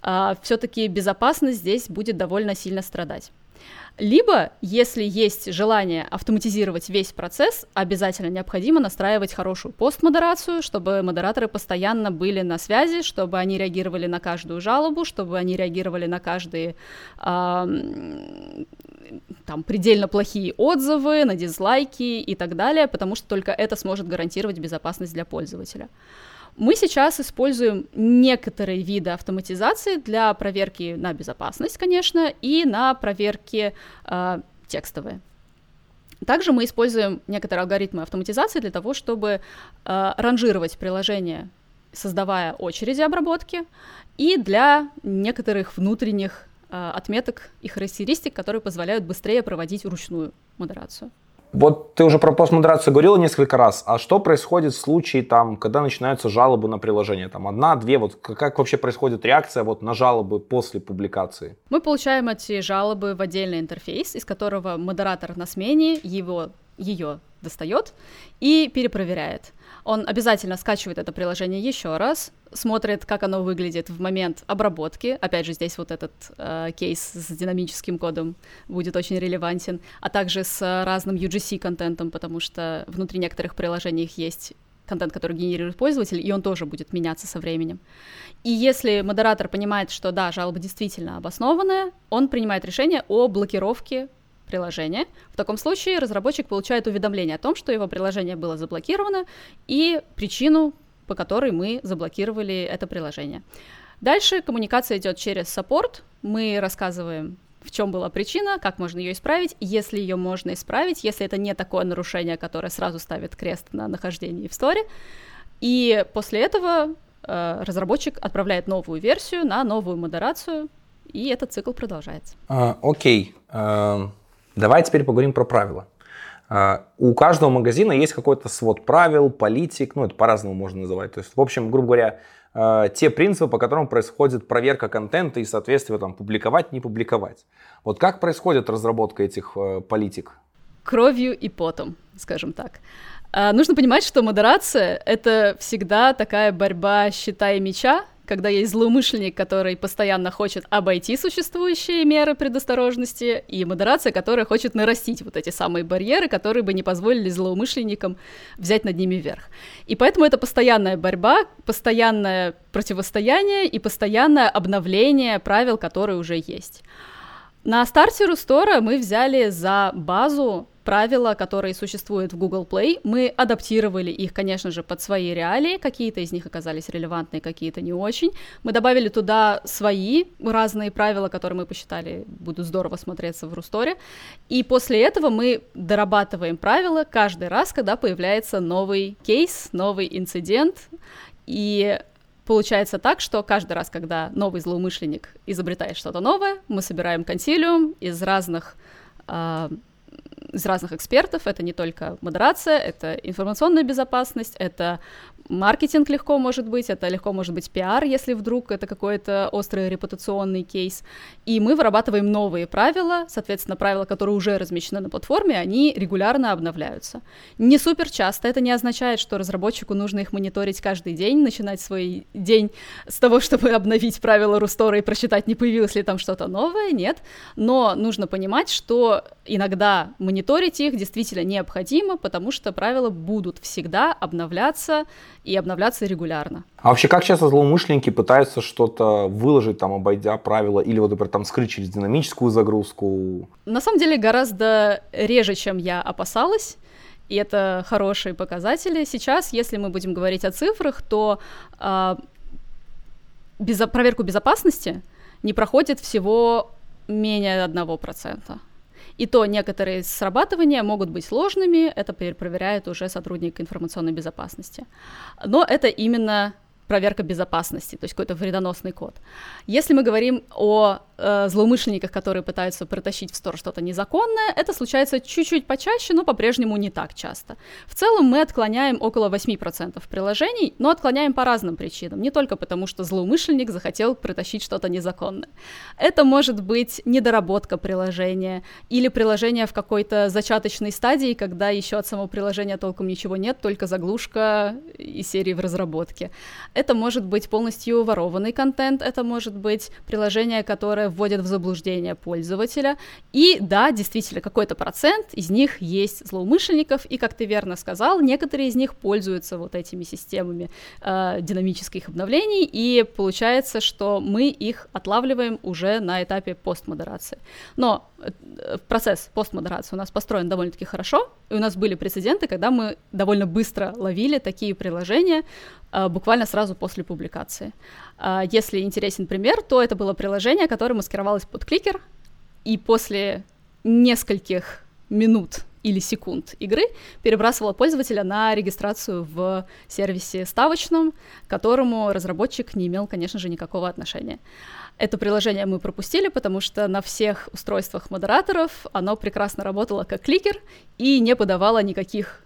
[SPEAKER 2] э, все-таки безопасность здесь будет довольно сильно страдать. Либо, если есть желание автоматизировать весь процесс, обязательно необходимо настраивать хорошую постмодерацию, чтобы модераторы постоянно были на связи, чтобы они реагировали на каждую жалобу, чтобы они реагировали на каждые э, там предельно плохие отзывы, на дизлайки и так далее, потому что только это сможет гарантировать безопасность для пользователя. Мы сейчас используем некоторые виды автоматизации для проверки на безопасность, конечно, и на проверки э, текстовые. Также мы используем некоторые алгоритмы автоматизации для того, чтобы э, ранжировать приложения, создавая очереди обработки, и для некоторых внутренних э, отметок и характеристик, которые позволяют быстрее проводить ручную модерацию.
[SPEAKER 1] Вот ты уже про постмодерацию говорил несколько раз. А что происходит в случае, там, когда начинаются жалобы на приложение? Там одна, две, вот как вообще происходит реакция вот на жалобы после публикации?
[SPEAKER 2] Мы получаем эти жалобы в отдельный интерфейс, из которого модератор на смене его ее достает и перепроверяет. Он обязательно скачивает это приложение еще раз, смотрит, как оно выглядит в момент обработки. Опять же, здесь вот этот э, кейс с динамическим кодом будет очень релевантен, а также с разным UGC-контентом, потому что внутри некоторых приложений есть контент, который генерирует пользователь, и он тоже будет меняться со временем. И если модератор понимает, что да, жалоба действительно обоснованная, он принимает решение о блокировке приложение. В таком случае разработчик получает уведомление о том, что его приложение было заблокировано и причину, по которой мы заблокировали это приложение. Дальше коммуникация идет через саппорт. Мы рассказываем, в чем была причина, как можно ее исправить, если ее можно исправить, если это не такое нарушение, которое сразу ставит крест на нахождении в сторе. И после этого э, разработчик отправляет новую версию на новую модерацию, и этот цикл продолжается.
[SPEAKER 1] А, окей. Uh, Давай теперь поговорим про правила. А, у каждого магазина есть какой-то свод правил, политик, ну это по-разному можно называть. То есть, в общем, грубо говоря, а, те принципы, по которым происходит проверка контента и соответствие там публиковать, не публиковать. Вот как происходит разработка этих а, политик?
[SPEAKER 2] Кровью и потом, скажем так. Нужно понимать, что модерация — это всегда такая борьба щита и меча, когда есть злоумышленник, который постоянно хочет обойти существующие меры предосторожности, и модерация, которая хочет нарастить вот эти самые барьеры, которые бы не позволили злоумышленникам взять над ними верх. И поэтому это постоянная борьба, постоянное противостояние и постоянное обновление правил, которые уже есть. На старте Рустора мы взяли за базу правила, которые существуют в Google Play, мы адаптировали их, конечно же, под свои реалии, какие-то из них оказались релевантны, какие-то не очень. Мы добавили туда свои разные правила, которые мы посчитали будут здорово смотреться в Русторе, и после этого мы дорабатываем правила каждый раз, когда появляется новый кейс, новый инцидент, и Получается так, что каждый раз, когда новый злоумышленник изобретает что-то новое, мы собираем консилиум из разных э, из разных экспертов. Это не только модерация, это информационная безопасность, это маркетинг легко может быть, это легко может быть пиар, если вдруг это какой-то острый репутационный кейс. И мы вырабатываем новые правила, соответственно, правила, которые уже размещены на платформе, они регулярно обновляются. Не супер часто, это не означает, что разработчику нужно их мониторить каждый день, начинать свой день с того, чтобы обновить правила Рустора и просчитать, не появилось ли там что-то новое, нет. Но нужно понимать, что иногда мониторить их действительно необходимо, потому что правила будут всегда обновляться, и обновляться регулярно.
[SPEAKER 1] А вообще, как часто злоумышленники пытаются что-то выложить, там, обойдя правила, или вот, например, там, скрыть через динамическую загрузку?
[SPEAKER 2] На самом деле, гораздо реже, чем я опасалась. И это хорошие показатели. Сейчас, если мы будем говорить о цифрах, то э, безо- проверку безопасности не проходит всего менее 1%. И то некоторые срабатывания могут быть сложными, это проверяет уже сотрудник информационной безопасности. Но это именно проверка безопасности, то есть какой-то вредоносный код. Если мы говорим о э, злоумышленниках, которые пытаются протащить в стор что-то незаконное, это случается чуть-чуть почаще, но по-прежнему не так часто. В целом мы отклоняем около 8% приложений, но отклоняем по разным причинам, не только потому, что злоумышленник захотел протащить что-то незаконное. Это может быть недоработка приложения или приложение в какой-то зачаточной стадии, когда еще от самого приложения толком ничего нет, только заглушка и серии в разработке. Это может быть полностью ворованный контент, это может быть приложение, которое вводит в заблуждение пользователя. И да, действительно, какой-то процент из них есть злоумышленников, и, как ты верно сказал, некоторые из них пользуются вот этими системами э, динамических обновлений, и получается, что мы их отлавливаем уже на этапе постмодерации. Но процесс постмодерации у нас построен довольно-таки хорошо, и у нас были прецеденты, когда мы довольно быстро ловили такие приложения, э, буквально сразу сразу после публикации. А, если интересен пример, то это было приложение, которое маскировалось под кликер, и после нескольких минут или секунд игры перебрасывала пользователя на регистрацию в сервисе ставочном, к которому разработчик не имел, конечно же, никакого отношения. Это приложение мы пропустили, потому что на всех устройствах модераторов оно прекрасно работало как кликер и не подавало никаких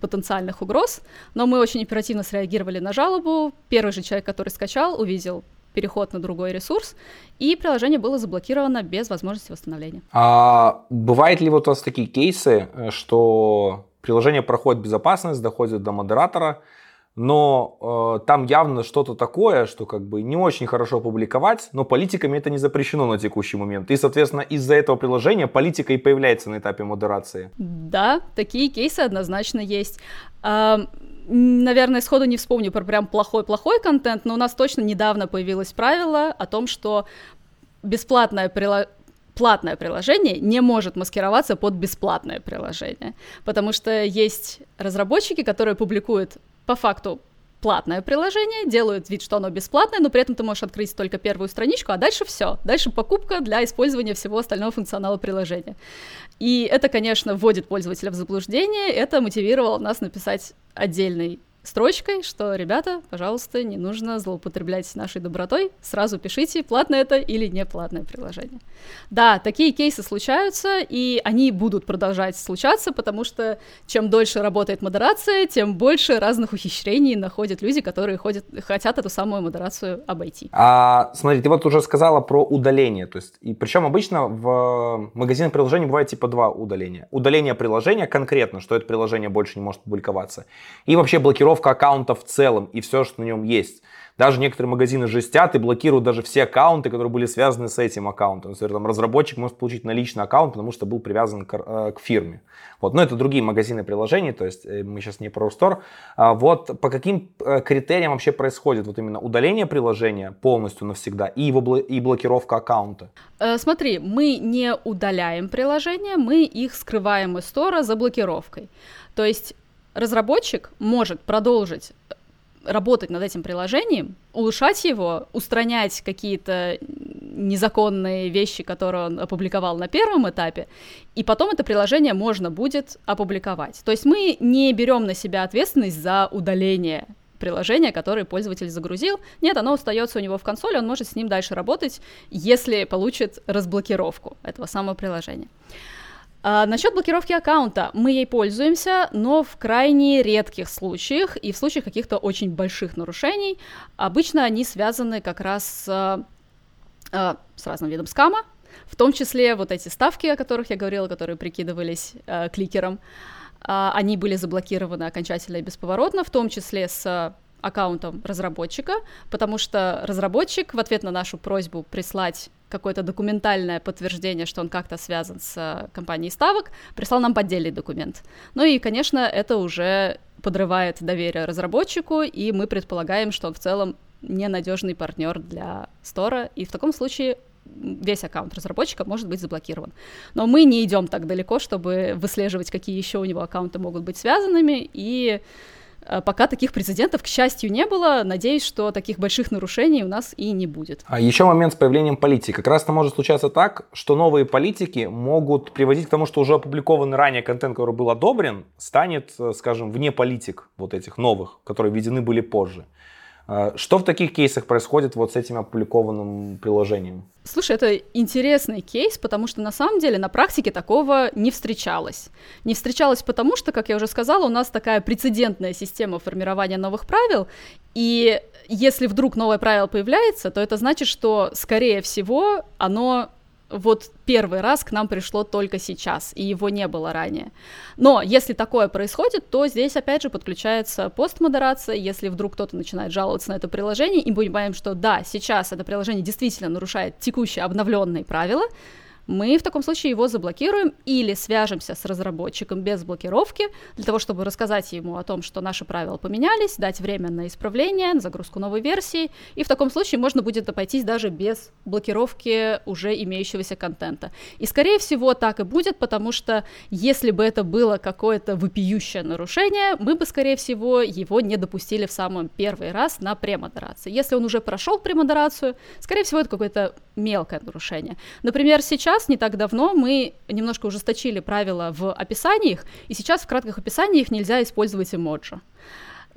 [SPEAKER 2] потенциальных угроз, но мы очень оперативно среагировали на жалобу. Первый же человек, который скачал, увидел переход на другой ресурс, и приложение было заблокировано без возможности восстановления.
[SPEAKER 1] А бывает ли вот у вас такие кейсы, э, что приложение проходит безопасность, доходит до модератора, но э, там явно что-то такое, что как бы не очень хорошо публиковать, но политиками это не запрещено на текущий момент. И, соответственно, из-за этого приложения политика и появляется на этапе модерации.
[SPEAKER 2] Да, такие кейсы однозначно есть. Э, наверное, сходу не вспомню про прям плохой-плохой контент, но у нас точно недавно появилось правило о том, что бесплатное приложение платное приложение не может маскироваться под бесплатное приложение, потому что есть разработчики, которые публикуют по факту платное приложение, делают вид, что оно бесплатное, но при этом ты можешь открыть только первую страничку, а дальше все. Дальше покупка для использования всего остального функционала приложения. И это, конечно, вводит пользователя в заблуждение, это мотивировало нас написать отдельный строчкой, что, ребята, пожалуйста, не нужно злоупотреблять нашей добротой, сразу пишите, платное это или не платное приложение. Да, такие кейсы случаются, и они будут продолжать случаться, потому что чем дольше работает модерация, тем больше разных ухищрений находят люди, которые ходят, хотят эту самую модерацию обойти.
[SPEAKER 1] А, смотри, ты вот уже сказала про удаление, то есть, и причем обычно в магазинах приложений бывает типа два удаления. Удаление приложения конкретно, что это приложение больше не может публиковаться, и вообще блокировка блокировка аккаунта в целом и все, что на нем есть. Даже некоторые магазины жестят и блокируют даже все аккаунты, которые были связаны с этим аккаунтом. Например, там, разработчик может получить наличный аккаунт, потому что был привязан к, э, к фирме. Вот. Но это другие магазины приложений, то есть э, мы сейчас не про Store. А вот по каким э, критериям вообще происходит вот именно удаление приложения полностью навсегда и, его, и блокировка аккаунта?
[SPEAKER 2] Смотри, мы не удаляем приложение, мы их скрываем из стора за блокировкой. То есть разработчик может продолжить работать над этим приложением, улучшать его, устранять какие-то незаконные вещи, которые он опубликовал на первом этапе, и потом это приложение можно будет опубликовать. То есть мы не берем на себя ответственность за удаление приложения, которое пользователь загрузил. Нет, оно остается у него в консоли, он может с ним дальше работать, если получит разблокировку этого самого приложения. А, насчет блокировки аккаунта. Мы ей пользуемся, но в крайне редких случаях и в случаях каких-то очень больших нарушений. Обычно они связаны как раз с, а, с разным видом скама, в том числе вот эти ставки, о которых я говорила, которые прикидывались э, кликером, э, они были заблокированы окончательно и бесповоротно, в том числе с аккаунтом разработчика, потому что разработчик в ответ на нашу просьбу прислать какое-то документальное подтверждение, что он как-то связан с э, компанией ставок, прислал нам поддельный документ. Ну и, конечно, это уже подрывает доверие разработчику, и мы предполагаем, что он в целом ненадежный партнер для стора, и в таком случае весь аккаунт разработчика может быть заблокирован. Но мы не идем так далеко, чтобы выслеживать, какие еще у него аккаунты могут быть связанными, и пока таких прецедентов, к счастью, не было. Надеюсь, что таких больших нарушений у нас и не будет.
[SPEAKER 1] А еще момент с появлением политики. Как раз это может случаться так, что новые политики могут приводить к тому, что уже опубликованный ранее контент, который был одобрен, станет, э, скажем, вне политик вот этих новых, которые введены были позже. А, что в таких кейсах происходит вот с этим опубликованным приложением?
[SPEAKER 2] Слушай, это интересный кейс, потому что на самом деле на практике такого не встречалось. Не встречалось потому, что, как я уже сказала, у нас такая прецедентная система формирования новых правил, и если вдруг новое правило появляется, то это значит, что, скорее всего, оно вот первый раз к нам пришло только сейчас, и его не было ранее. Но если такое происходит, то здесь опять же подключается постмодерация, если вдруг кто-то начинает жаловаться на это приложение, и мы понимаем, что да, сейчас это приложение действительно нарушает текущие обновленные правила, мы в таком случае его заблокируем или свяжемся с разработчиком без блокировки для того, чтобы рассказать ему о том, что наши правила поменялись, дать время на исправление, на загрузку новой версии, и в таком случае можно будет обойтись даже без блокировки уже имеющегося контента. И скорее всего так и будет, потому что если бы это было какое-то вопиющее нарушение, мы бы, скорее всего, его не допустили в самый первый раз на премодерации. Если он уже прошел премодерацию, скорее всего, это какое-то мелкое нарушение. Например, сейчас сейчас, не так давно, мы немножко ужесточили правила в описаниях, и сейчас в кратких описаниях нельзя использовать эмоджи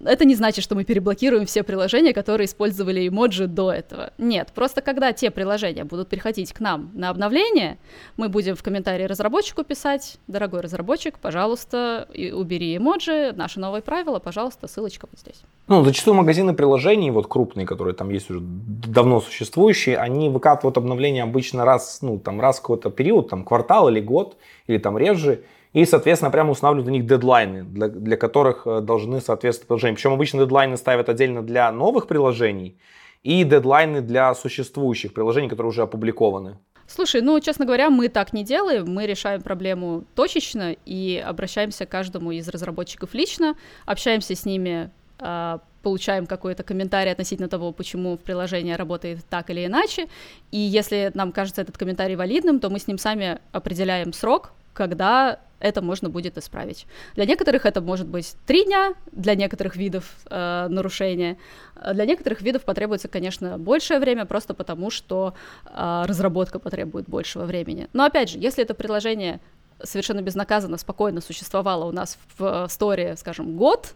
[SPEAKER 2] это не значит, что мы переблокируем все приложения, которые использовали эмоджи до этого. Нет, просто когда те приложения будут приходить к нам на обновление, мы будем в комментарии разработчику писать, дорогой разработчик, пожалуйста, убери эмоджи, наши новые правила, пожалуйста, ссылочка вот здесь.
[SPEAKER 1] Ну, зачастую магазины приложений, вот крупные, которые там есть уже давно существующие, они выкатывают обновления обычно раз, ну, там, раз какой-то период, там, квартал или год, или там реже, и, соответственно, прямо устанавливают у них дедлайны, для, для которых э, должны соответствовать приложения. Причем обычно дедлайны ставят отдельно для новых приложений и дедлайны для существующих приложений, которые уже опубликованы.
[SPEAKER 2] Слушай, ну, честно говоря, мы так не делаем, мы решаем проблему точечно и обращаемся к каждому из разработчиков лично, общаемся с ними, а, получаем какой-то комментарий относительно того, почему в приложении работает так или иначе, и если нам кажется этот комментарий валидным, то мы с ним сами определяем срок, когда это можно будет исправить. Для некоторых это может быть три дня, для некоторых видов э, нарушения. Для некоторых видов потребуется, конечно, большее время, просто потому что э, разработка потребует большего времени. Но опять же, если это приложение совершенно безнаказанно, спокойно существовало у нас в, в сторе, скажем, год,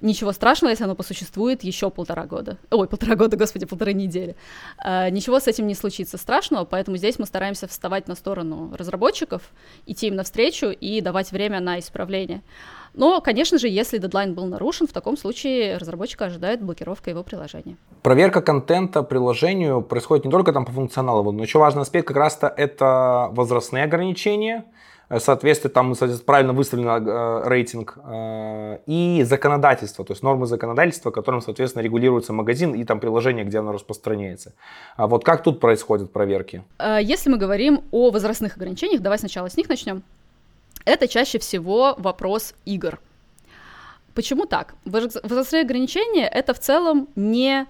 [SPEAKER 2] Ничего страшного, если оно посуществует еще полтора года. Ой, полтора года, господи, полторы недели. А, ничего с этим не случится страшного, поэтому здесь мы стараемся вставать на сторону разработчиков, идти им навстречу и давать время на исправление. Но, конечно же, если дедлайн был нарушен, в таком случае разработчика ожидает блокировка его приложения.
[SPEAKER 1] Проверка контента приложению происходит не только там по функционалу, но еще важный аспект как раз-то это возрастные ограничения, соответствие, там, правильно выставлен э, рейтинг э, и законодательство, то есть нормы законодательства, которым, соответственно, регулируется магазин и там приложение, где оно распространяется. А вот как тут происходят проверки?
[SPEAKER 2] Э, если мы говорим о возрастных ограничениях, давай сначала с них начнем. Это чаще всего вопрос игр. Почему так? Возрастные ограничения — это в целом не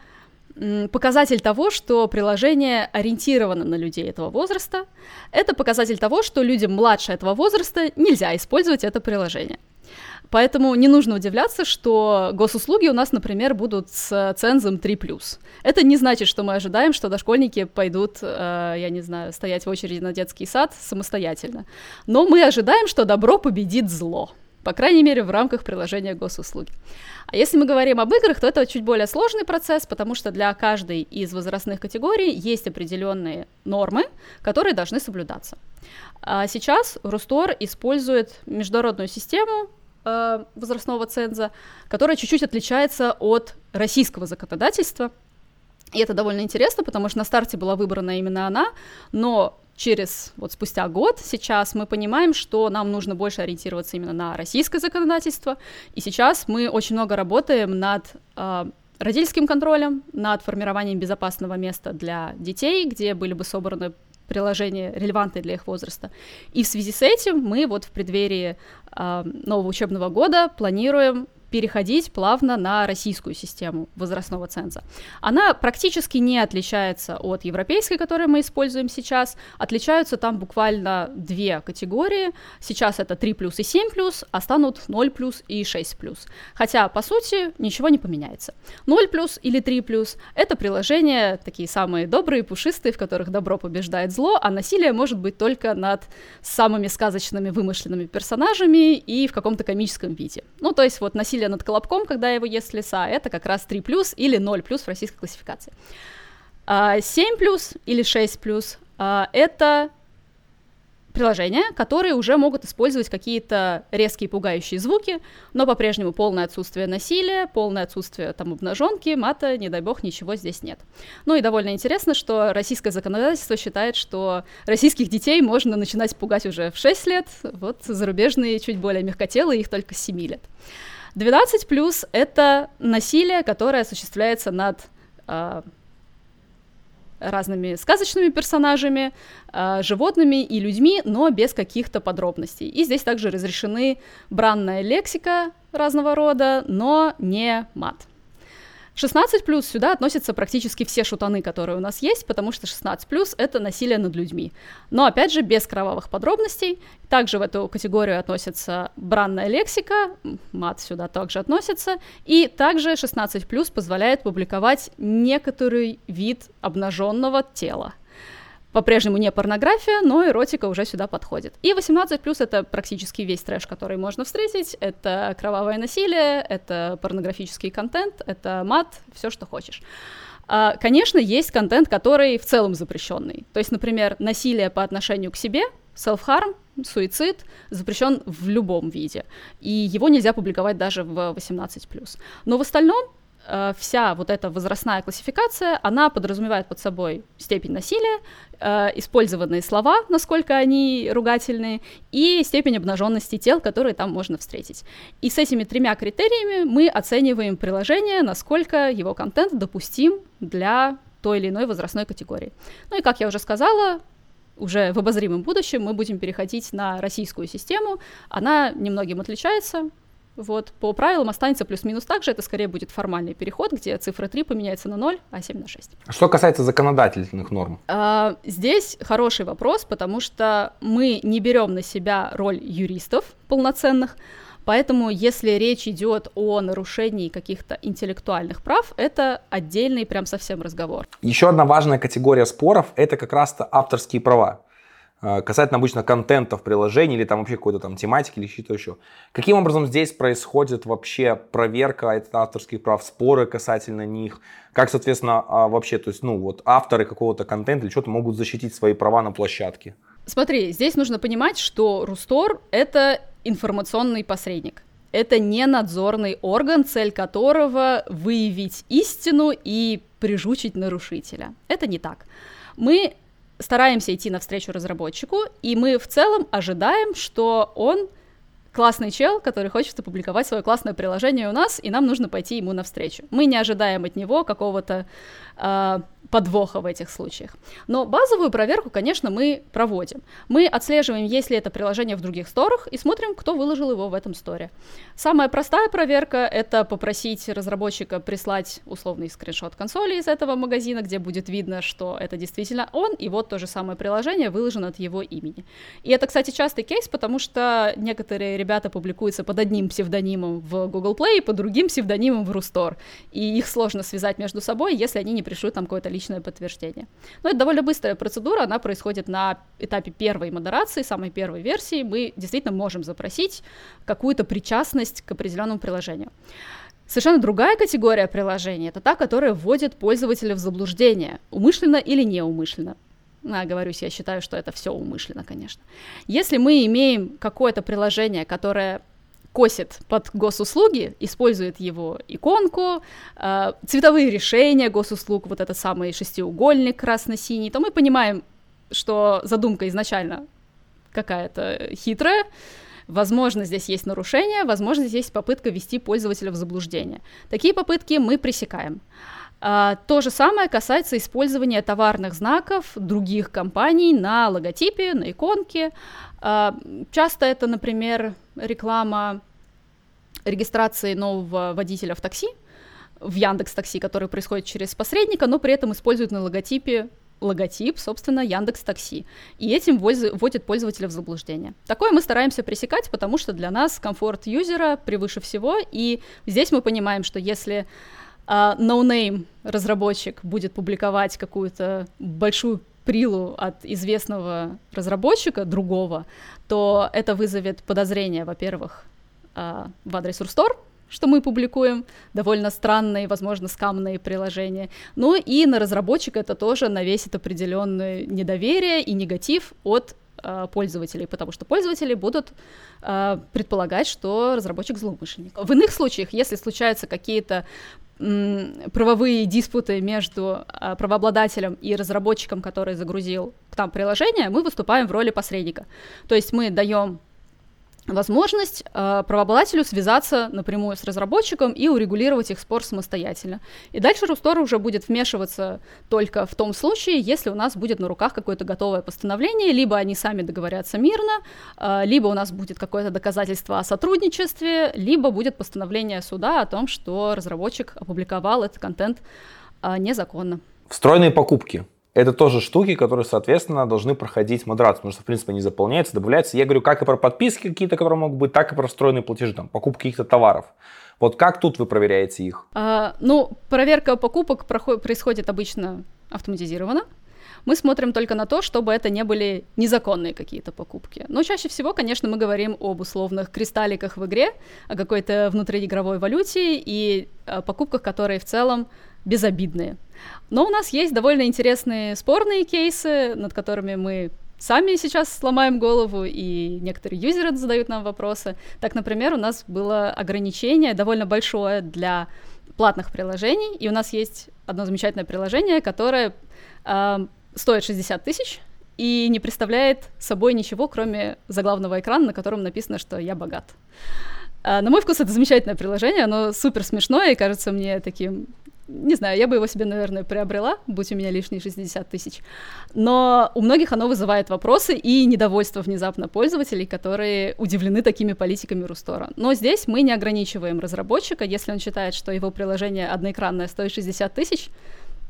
[SPEAKER 2] показатель того, что приложение ориентировано на людей этого возраста. Это показатель того, что людям младше этого возраста нельзя использовать это приложение. Поэтому не нужно удивляться, что госуслуги у нас, например, будут с цензом 3+. Это не значит, что мы ожидаем, что дошкольники пойдут, э, я не знаю, стоять в очереди на детский сад самостоятельно. Но мы ожидаем, что добро победит зло по крайней мере, в рамках приложения госуслуги. А если мы говорим об играх, то это чуть более сложный процесс, потому что для каждой из возрастных категорий есть определенные нормы, которые должны соблюдаться. А сейчас Рустор использует международную систему э, возрастного ценза, которая чуть-чуть отличается от российского законодательства. И это довольно интересно, потому что на старте была выбрана именно она, но через, вот спустя год сейчас мы понимаем, что нам нужно больше ориентироваться именно на российское законодательство, и сейчас мы очень много работаем над э, родительским контролем, над формированием безопасного места для детей, где были бы собраны приложения, релевантные для их возраста. И в связи с этим мы вот в преддверии э, нового учебного года планируем переходить плавно на российскую систему возрастного ценза. Она практически не отличается от европейской, которую мы используем сейчас. Отличаются там буквально две категории. Сейчас это 3 плюс и 7 плюс, а станут 0 плюс и 6 плюс. Хотя, по сути, ничего не поменяется. 0 плюс или 3 плюс — это приложения такие самые добрые, пушистые, в которых добро побеждает зло, а насилие может быть только над самыми сказочными вымышленными персонажами и в каком-то комическом виде. Ну, то есть вот насилие насилие над колобком, когда его ест лиса, это как раз 3 плюс или 0 плюс в российской классификации. 7 а, плюс или 6 плюс а, это приложения, которые уже могут использовать какие-то резкие пугающие звуки, но по-прежнему полное отсутствие насилия, полное отсутствие там обнаженки, мата, не дай бог, ничего здесь нет. Ну и довольно интересно, что российское законодательство считает, что российских детей можно начинать пугать уже в 6 лет, вот зарубежные чуть более мягкотелые их только с 7 лет. 12 плюс это насилие, которое осуществляется над э, разными сказочными персонажами, э, животными и людьми, но без каких-то подробностей. И здесь также разрешены бранная лексика разного рода, но не мат. 16 плюс сюда относятся практически все шутаны, которые у нас есть, потому что 16 плюс это насилие над людьми. Но опять же, без кровавых подробностей. Также в эту категорию относится бранная лексика, мат сюда также относится. И также 16 плюс позволяет публиковать некоторый вид обнаженного тела. По-прежнему не порнография, но эротика уже сюда подходит. И 18 плюс это практически весь трэш, который можно встретить. Это кровавое насилие, это порнографический контент, это мат, все, что хочешь. А, конечно, есть контент, который в целом запрещенный. То есть, например, насилие по отношению к себе, self-harm, суицид запрещен в любом виде, и его нельзя публиковать даже в 18+. Но в остальном Э, вся вот эта возрастная классификация, она подразумевает под собой степень насилия, э, использованные слова, насколько они ругательные, и степень обнаженности тел, которые там можно встретить. И с этими тремя критериями мы оцениваем приложение, насколько его контент допустим для той или иной возрастной категории. Ну и, как я уже сказала, уже в обозримом будущем мы будем переходить на российскую систему. Она немногим отличается, вот, по правилам останется плюс-минус так же, это скорее будет формальный переход, где цифра 3 поменяется на 0, а 7 на 6.
[SPEAKER 1] Что касается законодательных норм?
[SPEAKER 2] А, здесь хороший вопрос, потому что мы не берем на себя роль юристов полноценных, Поэтому, если речь идет о нарушении каких-то интеллектуальных прав, это отдельный прям совсем разговор.
[SPEAKER 1] Еще одна важная категория споров – это как раз-то авторские права. А, касательно обычно контента в приложении или там вообще какой-то там тематики или что-то еще. Каким образом здесь происходит вообще проверка авторских прав, споры касательно них? Как, соответственно, а, вообще, то есть, ну, вот авторы какого-то контента или что-то могут защитить свои права на площадке?
[SPEAKER 2] Смотри, здесь нужно понимать, что Рустор — это информационный посредник. Это не надзорный орган, цель которого выявить истину и прижучить нарушителя. Это не так. Мы стараемся идти навстречу разработчику, и мы в целом ожидаем, что он классный чел, который хочет опубликовать свое классное приложение у нас, и нам нужно пойти ему навстречу. Мы не ожидаем от него какого-то э, подвоха в этих случаях. Но базовую проверку, конечно, мы проводим. Мы отслеживаем, есть ли это приложение в других сторах, и смотрим, кто выложил его в этом сторе. Самая простая проверка — это попросить разработчика прислать условный скриншот консоли из этого магазина, где будет видно, что это действительно он, и вот то же самое приложение выложено от его имени. И это, кстати, частый кейс, потому что некоторые ребята публикуются под одним псевдонимом в Google Play, под другим псевдонимом в Рустор, и их сложно связать между собой, если они не пришлют там какое-то личное подтверждение. Но это довольно быстрая процедура, она происходит на этапе первой модерации, самой первой версии. Мы действительно можем запросить какую-то причастность к определенному приложению. Совершенно другая категория приложений — это та, которая вводит пользователя в заблуждение, умышленно или неумышленно. Я говорюсь, я считаю, что это все умышленно, конечно. Если мы имеем какое-то приложение, которое косит под госуслуги, использует его иконку, э, цветовые решения госуслуг, вот этот самый шестиугольник красно-синий, то мы понимаем, что задумка изначально какая-то хитрая, Возможно, здесь есть нарушение, возможно, здесь есть попытка ввести пользователя в заблуждение. Такие попытки мы пресекаем. А, то же самое касается использования товарных знаков других компаний на логотипе, на иконке. А, часто это, например, реклама регистрации нового водителя в такси, в Яндекс Такси, который происходит через посредника, но при этом используют на логотипе логотип, собственно, Яндекс Такси. И этим вводит пользователя в заблуждение. Такое мы стараемся пресекать, потому что для нас комфорт юзера превыше всего. И здесь мы понимаем, что если uh, no-name разработчик будет публиковать какую-то большую прилу от известного разработчика другого, то это вызовет подозрение, во-первых, а, в адрес Рустор, что мы публикуем, довольно странные, возможно, скамные приложения. Ну и на разработчика это тоже навесит определенное недоверие и негатив от э, пользователей, потому что пользователи будут э, предполагать, что разработчик злоумышленник. В иных случаях, если случаются какие-то правовые диспуты между а, правообладателем и разработчиком, который загрузил к нам приложение, мы выступаем в роли посредника. То есть мы даем возможность э, правообладателю связаться напрямую с разработчиком и урегулировать их спор самостоятельно. И дальше Рустор уже будет вмешиваться только в том случае, если у нас будет на руках какое-то готовое постановление, либо они сами договорятся мирно, э, либо у нас будет какое-то доказательство о сотрудничестве, либо будет постановление суда о том, что разработчик опубликовал этот контент э, незаконно.
[SPEAKER 1] Встроенные покупки это тоже штуки, которые, соответственно, должны проходить модерацию, потому что, в принципе, они заполняются, добавляются. Я говорю как и про подписки какие-то, которые могут быть, так и про встроенные платежи, там, покупки каких-то товаров. Вот как тут вы проверяете их?
[SPEAKER 2] А, ну, проверка покупок проходит, происходит обычно автоматизированно. Мы смотрим только на то, чтобы это не были незаконные какие-то покупки. Но чаще всего, конечно, мы говорим об условных кристалликах в игре, о какой-то внутриигровой валюте и о покупках, которые в целом безобидные. Но у нас есть довольно интересные спорные кейсы, над которыми мы сами сейчас сломаем голову, и некоторые юзеры задают нам вопросы. Так, например, у нас было ограничение довольно большое для платных приложений, и у нас есть одно замечательное приложение, которое э, стоит 60 тысяч и не представляет собой ничего, кроме заглавного экрана, на котором написано, что я богат. Э, на мой вкус это замечательное приложение, оно супер смешное и кажется мне таким не знаю, я бы его себе, наверное, приобрела, будь у меня лишние 60 тысяч. Но у многих оно вызывает вопросы и недовольство внезапно пользователей, которые удивлены такими политиками Рустора. Но здесь мы не ограничиваем разработчика, если он считает, что его приложение одноэкранное стоит 60 тысяч,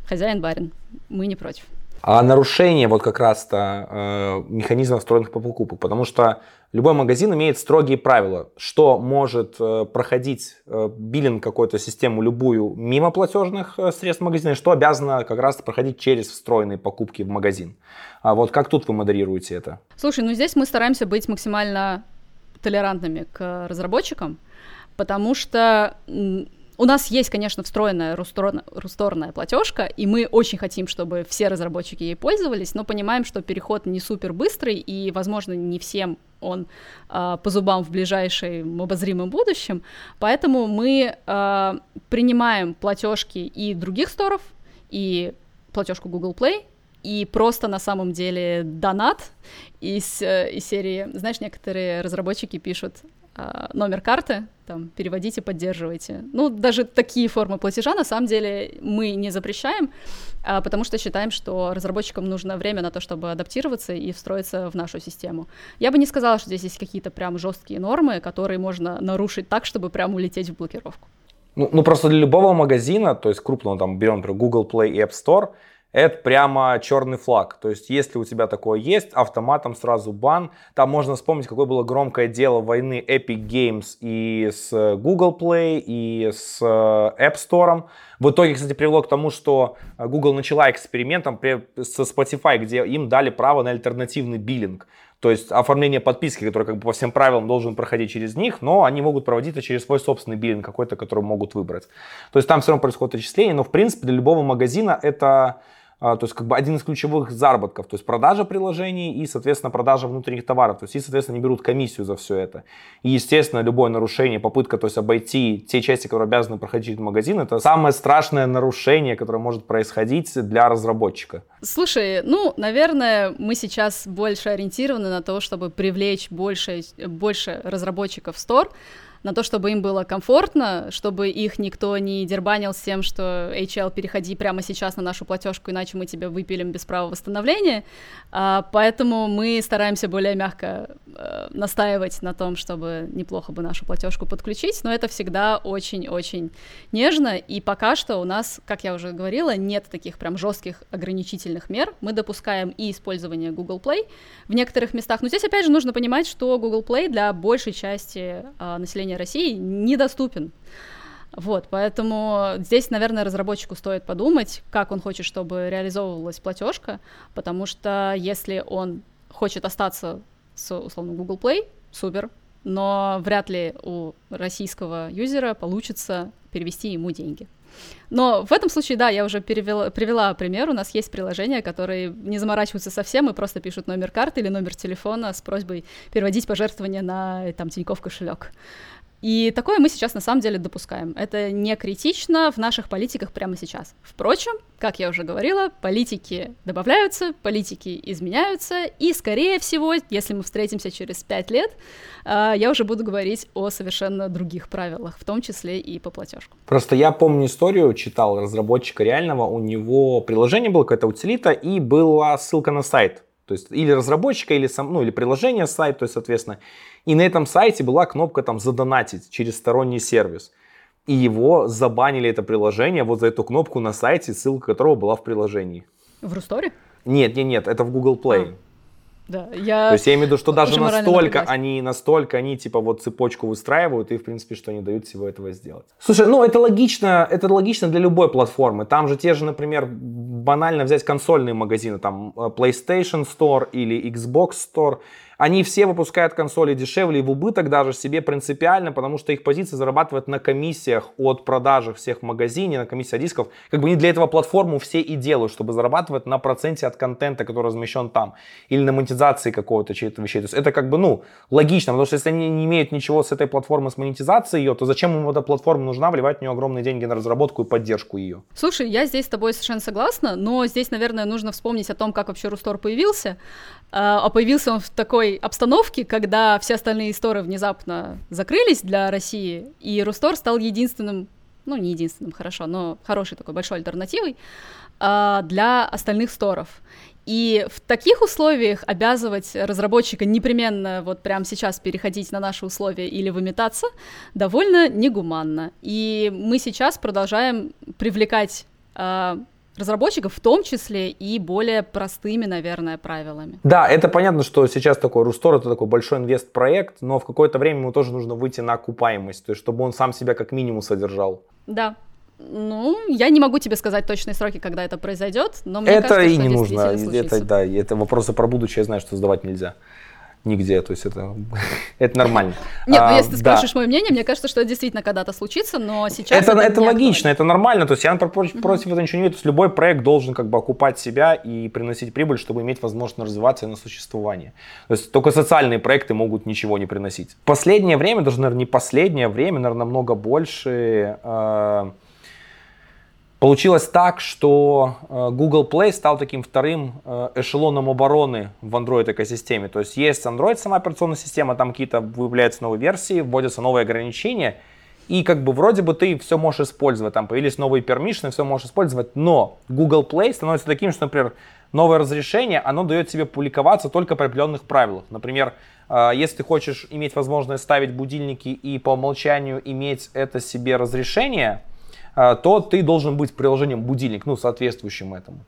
[SPEAKER 2] хозяин барин, мы не против.
[SPEAKER 1] А нарушение вот как раз-то э, механизмов встроенных по покупок, потому что любой магазин имеет строгие правила, что может э, проходить э, биллинг какой-то систему любую мимо платежных э, средств магазина, что обязано как раз проходить через встроенные покупки в магазин. А вот как тут вы модерируете это?
[SPEAKER 2] Слушай, ну здесь мы стараемся быть максимально толерантными к разработчикам, потому что у нас есть, конечно, встроенная русторная платежка, и мы очень хотим, чтобы все разработчики ей пользовались, но понимаем, что переход не супер быстрый, и, возможно, не всем он э, по зубам в ближайшем обозримом будущем. Поэтому мы э, принимаем платежки и других сторов, и платежку Google Play, и просто на самом деле донат из, э, из серии, знаешь, некоторые разработчики пишут, номер карты, там, переводите, поддерживайте. Ну, даже такие формы платежа, на самом деле, мы не запрещаем, а, потому что считаем, что разработчикам нужно время на то, чтобы адаптироваться и встроиться в нашу систему. Я бы не сказала, что здесь есть какие-то прям жесткие нормы, которые можно нарушить так, чтобы прям улететь в блокировку.
[SPEAKER 1] Ну, ну просто для любого магазина, то есть крупного, там, берем, например, Google Play и App Store, это прямо черный флаг. То есть, если у тебя такое есть, автоматом сразу бан. Там можно вспомнить, какое было громкое дело войны Epic Games и с Google Play, и с э, App Store. В итоге, кстати, привело к тому, что Google начала экспериментом со Spotify, где им дали право на альтернативный биллинг. То есть оформление подписки, который как бы по всем правилам должен проходить через них, но они могут проводить это через свой собственный биллинг какой-то, который могут выбрать. То есть там все равно происходит отчисление, но в принципе для любого магазина это то есть как бы один из ключевых заработков, то есть продажа приложений и, соответственно, продажа внутренних товаров, то есть и, соответственно, они берут комиссию за все это. И, естественно, любое нарушение, попытка, то есть обойти те части, которые обязаны проходить магазин, это самое страшное нарушение, которое может происходить для разработчика.
[SPEAKER 2] Слушай, ну, наверное, мы сейчас больше ориентированы на то, чтобы привлечь больше, больше разработчиков в стор, на то, чтобы им было комфортно, чтобы их никто не дербанил с тем, что HL, переходи прямо сейчас на нашу платежку, иначе мы тебя выпилим без права восстановления. А, поэтому мы стараемся более мягко а, настаивать на том, чтобы неплохо бы нашу платежку подключить, но это всегда очень-очень нежно, и пока что у нас, как я уже говорила, нет таких прям жестких ограничительных мер. Мы допускаем и использование Google Play в некоторых местах, но здесь опять же нужно понимать, что Google Play для большей части а, населения населения России недоступен. Вот, поэтому здесь, наверное, разработчику стоит подумать, как он хочет, чтобы реализовывалась платежка, потому что если он хочет остаться с, условно, Google Play, супер, но вряд ли у российского юзера получится перевести ему деньги. Но в этом случае, да, я уже перевела, привела пример. У нас есть приложения, которые не заморачиваются совсем и просто пишут номер карты или номер телефона с просьбой переводить пожертвования на там, Тинькофф кошелек. И такое мы сейчас на самом деле допускаем. Это не критично в наших политиках прямо сейчас. Впрочем, как я уже говорила, политики добавляются, политики изменяются, и, скорее всего, если мы встретимся через пять лет, а, я уже буду говорить о совершенно других правилах, в том числе и по платежку.
[SPEAKER 1] Просто я помню историю, читал разработчика реального, у него приложение было какая-то утилита, и была ссылка на сайт. То есть или разработчика, или, сам, ну, или приложение сайт, то есть, соответственно, и на этом сайте была кнопка там задонатить через сторонний сервис. И его забанили это приложение вот за эту кнопку на сайте, ссылка которого была в приложении.
[SPEAKER 2] В Русторе?
[SPEAKER 1] Нет, нет, нет, это в Google Play.
[SPEAKER 2] Да, я...
[SPEAKER 1] То есть я имею в виду, что даже настолько они, настолько они типа вот цепочку выстраивают и в принципе, что они дают всего этого сделать. Слушай, ну это логично, это логично для любой платформы. Там же те же, например, банально взять консольные магазины, там э, PlayStation Store или Xbox Store, они все выпускают консоли дешевле и в убыток даже себе принципиально, потому что их позиция зарабатывает на комиссиях от продажи всех в магазине, на комиссия дисков. Как бы они для этого платформу все и делают, чтобы зарабатывать на проценте от контента, который размещен там. Или на монетизации какого-то чьей-то вещей. То есть это как бы, ну, логично, потому что если они не имеют ничего с этой платформы, с монетизацией ее, то зачем им эта платформа нужна, вливать в нее огромные деньги на разработку и поддержку ее?
[SPEAKER 2] Слушай, я здесь с тобой совершенно согласна, но здесь, наверное, нужно вспомнить о том, как вообще Рустор появился. А, а появился он в такой обстановке, когда все остальные сторы внезапно закрылись для России, и Рустор стал единственным, ну не единственным, хорошо, но хорошей такой большой альтернативой а, для остальных сторов. И в таких условиях обязывать разработчика непременно вот прямо сейчас переходить на наши условия или выметаться довольно негуманно. И мы сейчас продолжаем привлекать а, разработчиков, в том числе и более простыми, наверное, правилами.
[SPEAKER 1] Да, это понятно, что сейчас такой Рустор это такой большой инвест-проект, но в какое-то время ему тоже нужно выйти на окупаемость, то есть чтобы он сам себя как минимум содержал.
[SPEAKER 2] Да, ну, я не могу тебе сказать точные сроки, когда это произойдет, но мне
[SPEAKER 1] это
[SPEAKER 2] кажется,
[SPEAKER 1] и не нужно.
[SPEAKER 2] Это,
[SPEAKER 1] да, это вопросы про будущее, я знаю, что задавать нельзя нигде, то есть это, это нормально.
[SPEAKER 2] Нет, ну если ты спрашиваешь да. мое мнение, мне кажется, что это действительно когда-то случится, но сейчас
[SPEAKER 1] это, это, это логично, это нормально, то есть я против, против этого ничего не вижу, то есть любой проект должен как бы окупать себя и приносить прибыль, чтобы иметь возможность развиваться и на существование. То есть только социальные проекты могут ничего не приносить. Последнее время, даже, наверное, не последнее время, наверное, намного больше э, Получилось так, что э, Google Play стал таким вторым э, эшелоном обороны в Android экосистеме. То есть есть Android, сама операционная система, там какие-то выявляются новые версии, вводятся новые ограничения, и как бы вроде бы ты все можешь использовать, там появились новые пермишны, все можешь использовать, но Google Play становится таким, что, например, новое разрешение, оно дает тебе публиковаться только при определенных правилах. Например, э, если ты хочешь иметь возможность ставить будильники и по умолчанию иметь это себе разрешение, то ты должен быть приложением будильник, ну, соответствующим этому.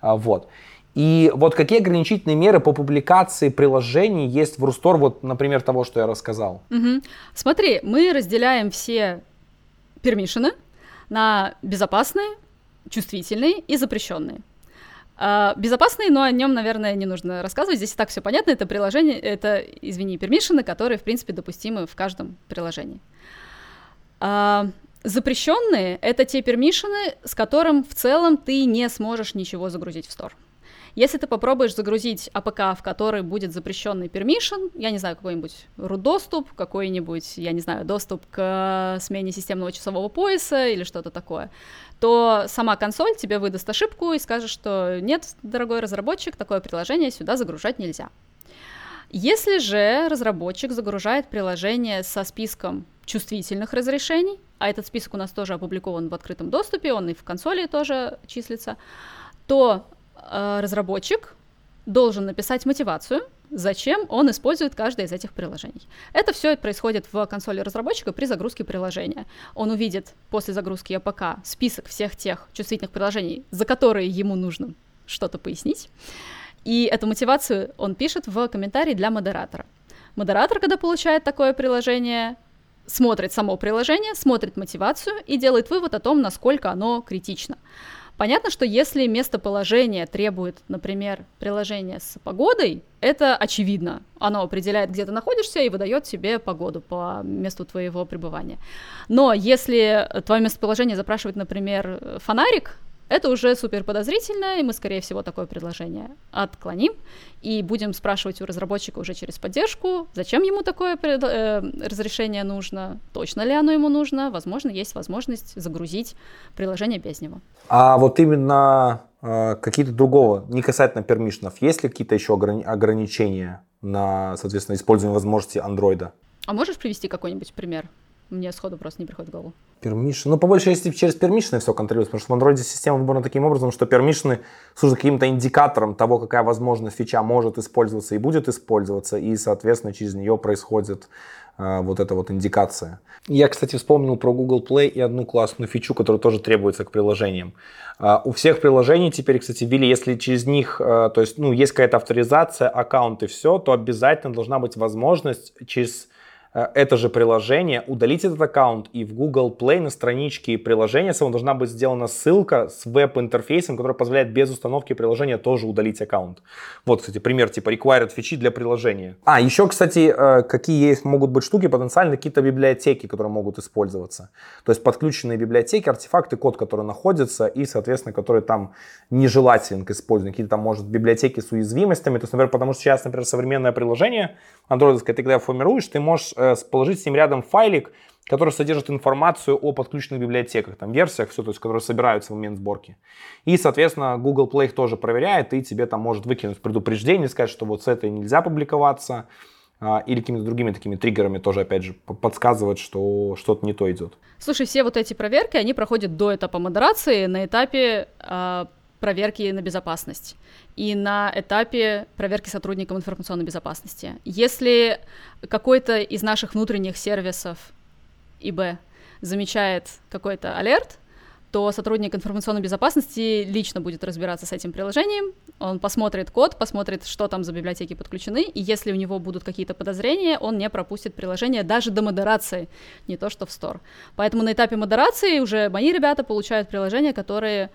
[SPEAKER 1] А, вот. И вот какие ограничительные меры по публикации приложений есть в Рустор, вот, например, того, что я рассказал?
[SPEAKER 2] Угу. Смотри, мы разделяем все пермишины на безопасные, чувствительные и запрещенные. Uh, безопасный, но о нем, наверное, не нужно рассказывать. Здесь и так все понятно. Это приложение, это, извини, пермишины, которые, в принципе, допустимы в каждом приложении. Запрещенные — это те permission ы, с которым в целом ты не сможешь ничего загрузить в store. Если ты попробуешь загрузить APK, в который будет запрещенный permission, я не знаю, какой-нибудь root-доступ, какой-нибудь, я не знаю, доступ к смене системного часового пояса или что-то такое, то сама консоль тебе выдаст ошибку и скажет, что нет, дорогой разработчик, такое приложение сюда загружать нельзя. Если же разработчик загружает приложение со списком чувствительных разрешений, а этот список у нас тоже опубликован в открытом доступе, он и в консоли тоже числится, то э, разработчик должен написать мотивацию, зачем он использует каждое из этих приложений. Это все происходит в консоли разработчика при загрузке приложения. Он увидит после загрузки APK список всех тех чувствительных приложений, за которые ему нужно что-то пояснить. И эту мотивацию он пишет в комментарии для модератора. Модератор, когда получает такое приложение, смотрит само приложение, смотрит мотивацию и делает вывод о том, насколько оно критично. Понятно, что если местоположение требует, например, приложения с погодой, это очевидно. Оно определяет, где ты находишься и выдает тебе погоду по месту твоего пребывания. Но если твое местоположение запрашивает, например, фонарик, это уже супер подозрительно, и мы, скорее всего, такое предложение отклоним и будем спрашивать у разработчика уже через поддержку, зачем ему такое пред... э, разрешение нужно, точно ли оно ему нужно, возможно, есть возможность загрузить приложение без него.
[SPEAKER 1] А вот именно э, какие-то другого, не касательно пермишнов, есть ли какие-то еще ограни- ограничения на, соответственно, использование возможностей андроида?
[SPEAKER 2] А можешь привести какой-нибудь пример? Мне сходу просто не приходит в голову.
[SPEAKER 1] Permission. Ну, побольше, если через пермишины все контролируется, потому что в Android система выбрана таким образом, что пермишины служат каким-то индикатором того, какая возможность фича может использоваться и будет использоваться, и, соответственно, через нее происходит э, вот эта вот индикация. Я, кстати, вспомнил про Google Play и одну классную фичу, которая тоже требуется к приложениям. Uh, у всех приложений теперь, кстати, ввели, если через них, uh, то есть, ну, есть какая-то авторизация, аккаунт и все, то обязательно должна быть возможность через Э, это же приложение, удалить этот аккаунт, и в Google Play на страничке приложения своего должна быть сделана ссылка с веб-интерфейсом, который позволяет без установки приложения тоже удалить аккаунт. Вот, кстати, пример типа required фичи для приложения. А, еще, кстати, э, какие есть, могут быть штуки, потенциально какие-то библиотеки, которые могут использоваться. То есть подключенные библиотеки, артефакты, код, который находится, и, соответственно, который там нежелателен к использованию. Какие-то там, может, библиотеки с уязвимостями. То есть, например, потому что сейчас, например, современное приложение андроидовское, ты когда формируешь, ты можешь э, положить с ним рядом файлик, который содержит информацию о подключенных библиотеках, там версиях, все, то есть, которые собираются в момент сборки. И, соответственно, Google Play их тоже проверяет, и тебе там может выкинуть предупреждение, сказать, что вот с этой нельзя публиковаться, а, или какими-то другими такими триггерами тоже, опять же, подсказывать, что что-то не то идет.
[SPEAKER 2] Слушай, все вот эти проверки, они проходят до этапа модерации, на этапе э, проверки на безопасность и на этапе проверки сотрудникам информационной безопасности. Если какой-то из наших внутренних сервисов ИБ замечает какой-то алерт, то сотрудник информационной безопасности лично будет разбираться с этим приложением, он посмотрит код, посмотрит, что там за библиотеки подключены, и если у него будут какие-то подозрения, он не пропустит приложение даже до модерации, не то что в стор. Поэтому на этапе модерации уже мои ребята получают приложения, которые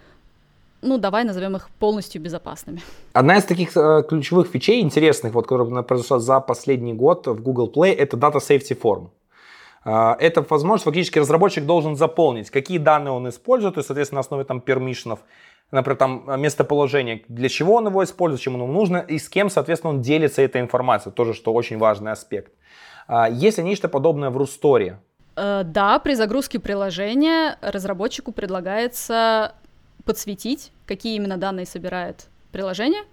[SPEAKER 2] ну, давай назовем их полностью безопасными.
[SPEAKER 1] Одна из таких э, ключевых фичей интересных, вот, которая произошла за последний год в Google Play, это Data Safety Form. Э, это возможность, фактически разработчик должен заполнить, какие данные он использует, и, соответственно, на основе там пермишенов, например, там местоположение, для чего он его использует, чем ему нужно, и с кем, соответственно, он делится этой информацией, тоже, что очень важный аспект. Э, есть ли нечто подобное в Русторе?
[SPEAKER 2] Да, при загрузке приложения разработчику предлагается подсветить, какие именно данные собирает приложение,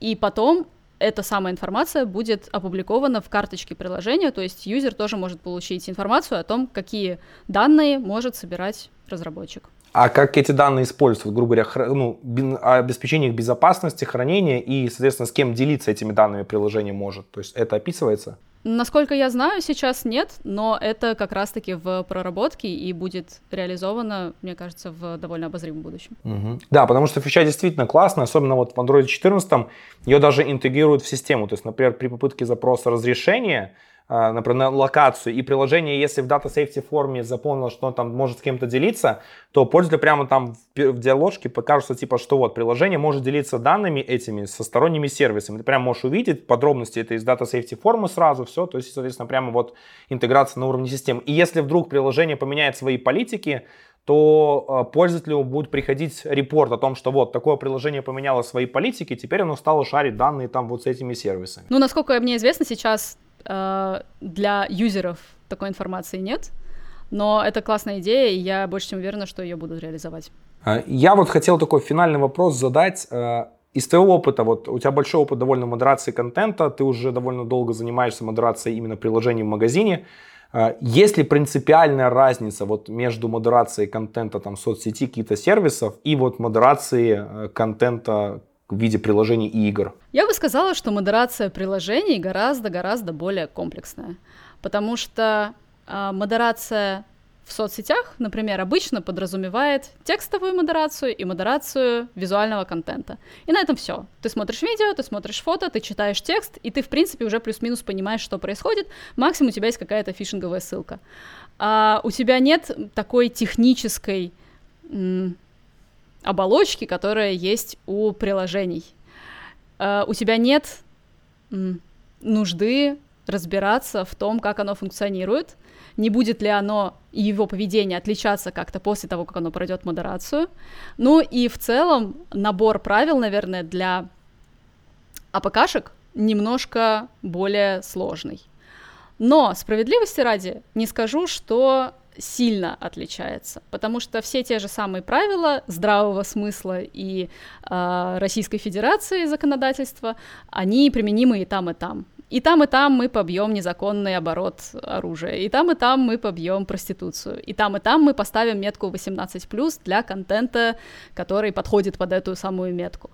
[SPEAKER 2] и потом эта самая информация будет опубликована в карточке приложения, то есть юзер тоже может получить информацию о том, какие данные может собирать разработчик.
[SPEAKER 1] А как эти данные используются, грубо говоря, ну, обеспечение их безопасности, хранения и, соответственно, с кем делиться этими данными приложение может? То есть это описывается?
[SPEAKER 2] Насколько я знаю, сейчас нет, но это как раз-таки в проработке и будет реализовано, мне кажется, в довольно обозримом будущем.
[SPEAKER 1] Угу. Да, потому что фича действительно классная, особенно вот в Android 14 ее даже интегрируют в систему. То есть, например, при попытке запроса разрешения например, на локацию, и приложение, если в Data Safety форме заполнило, что он там может с кем-то делиться, то пользователь прямо там в, диаложке покажется, типа, что вот, приложение может делиться данными этими со сторонними сервисами. Ты прямо можешь увидеть подробности это из Data Safety формы сразу, все, то есть, соответственно, прямо вот интеграция на уровне системы. И если вдруг приложение поменяет свои политики, то э, пользователю будет приходить репорт о том, что вот такое приложение поменяло свои политики, теперь оно стало шарить данные там вот с этими сервисами.
[SPEAKER 2] Ну, насколько мне известно, сейчас для юзеров такой информации нет. Но это классная идея, и я больше чем уверена, что ее будут реализовать.
[SPEAKER 1] А, я вот хотел такой финальный вопрос задать. Э, из твоего опыта, вот у тебя большой опыт довольно модерации контента, ты уже довольно долго занимаешься модерацией именно приложений в магазине. Э, есть ли принципиальная разница вот между модерацией контента там, соцсети, каких-то сервисов и вот модерацией контента в виде приложений и игр?
[SPEAKER 2] Я бы сказала, что модерация приложений гораздо-гораздо более комплексная, потому что э, модерация в соцсетях, например, обычно подразумевает текстовую модерацию и модерацию визуального контента. И на этом все. Ты смотришь видео, ты смотришь фото, ты читаешь текст, и ты, в принципе, уже плюс-минус понимаешь, что происходит. Максимум у тебя есть какая-то фишинговая ссылка. А у тебя нет такой технической оболочки, которая есть у приложений. Uh, у тебя нет нужды разбираться в том, как оно функционирует, не будет ли оно и его поведение отличаться как-то после того, как оно пройдет модерацию. Ну и в целом набор правил, наверное, для АПКшек немножко более сложный. Но справедливости ради не скажу, что сильно отличается, потому что все те же самые правила здравого смысла и э, Российской Федерации законодательства, они применимы и там, и там. И там, и там мы побьем незаконный оборот оружия, и там, и там мы побьем проституцию, и там, и там мы поставим метку 18+, для контента, который подходит под эту самую метку.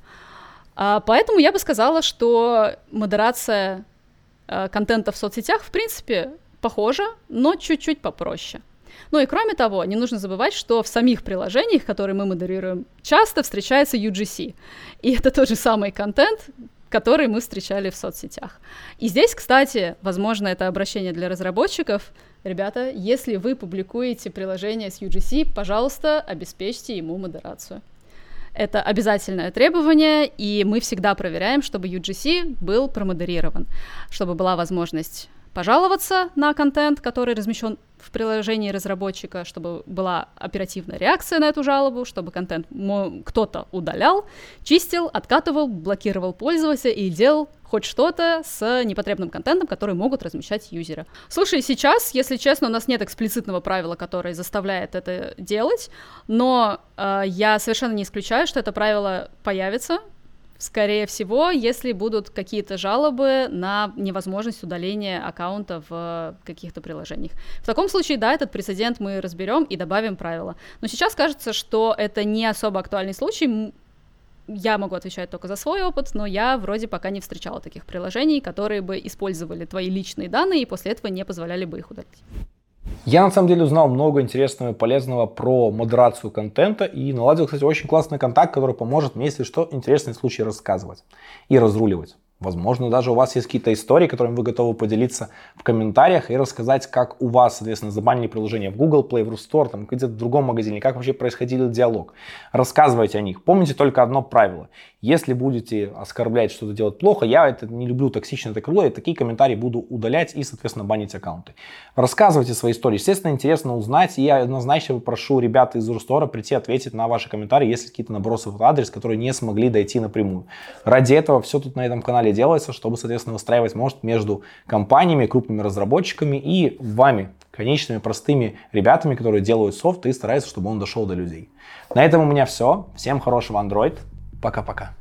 [SPEAKER 2] А, поэтому я бы сказала, что модерация а, контента в соцсетях, в принципе, похожа, но чуть-чуть попроще. Ну и кроме того, не нужно забывать, что в самих приложениях, которые мы модерируем, часто встречается UGC. И это тот же самый контент, которые мы встречали в соцсетях. И здесь, кстати, возможно, это обращение для разработчиков. Ребята, если вы публикуете приложение с UGC, пожалуйста, обеспечьте ему модерацию. Это обязательное требование, и мы всегда проверяем, чтобы UGC был промодерирован, чтобы была возможность пожаловаться на контент, который размещен в приложении разработчика, чтобы была оперативная реакция на эту жалобу, чтобы контент кто-то удалял, чистил, откатывал, блокировал пользователя и делал хоть что-то с непотребным контентом, который могут размещать юзеры. Слушай, сейчас, если честно, у нас нет эксплицитного правила, которое заставляет это делать, но э, я совершенно не исключаю, что это правило появится, Скорее всего, если будут какие-то жалобы на невозможность удаления аккаунта в каких-то приложениях. В таком случае, да, этот прецедент мы разберем и добавим правила. Но сейчас кажется, что это не особо актуальный случай. Я могу отвечать только за свой опыт, но я вроде пока не встречала таких приложений, которые бы использовали твои личные данные и после этого не позволяли бы их удалить.
[SPEAKER 1] Я на самом деле узнал много интересного и полезного про модерацию контента и наладил, кстати, очень классный контакт, который поможет мне, если что, интересные случаи рассказывать и разруливать. Возможно, даже у вас есть какие-то истории, которыми вы готовы поделиться в комментариях и рассказать, как у вас, соответственно, забанили приложение в Google Play, в Store, там, где-то в другом магазине, как вообще происходил диалог. Рассказывайте о них. Помните только одно правило. Если будете оскорблять, что-то делать плохо, я это не люблю токсично, это крыло, и такие комментарии буду удалять и, соответственно, банить аккаунты. Рассказывайте свои истории. Естественно, интересно узнать, и я однозначно попрошу ребят из Рустора прийти ответить на ваши комментарии, если какие-то набросы в адрес, которые не смогли дойти напрямую. Ради этого все тут на этом канале делается, чтобы, соответственно, выстраивать мост между компаниями, крупными разработчиками и вами, конечными простыми ребятами, которые делают софт и стараются, чтобы он дошел до людей. На этом у меня все. Всем хорошего Android. Пока-пока.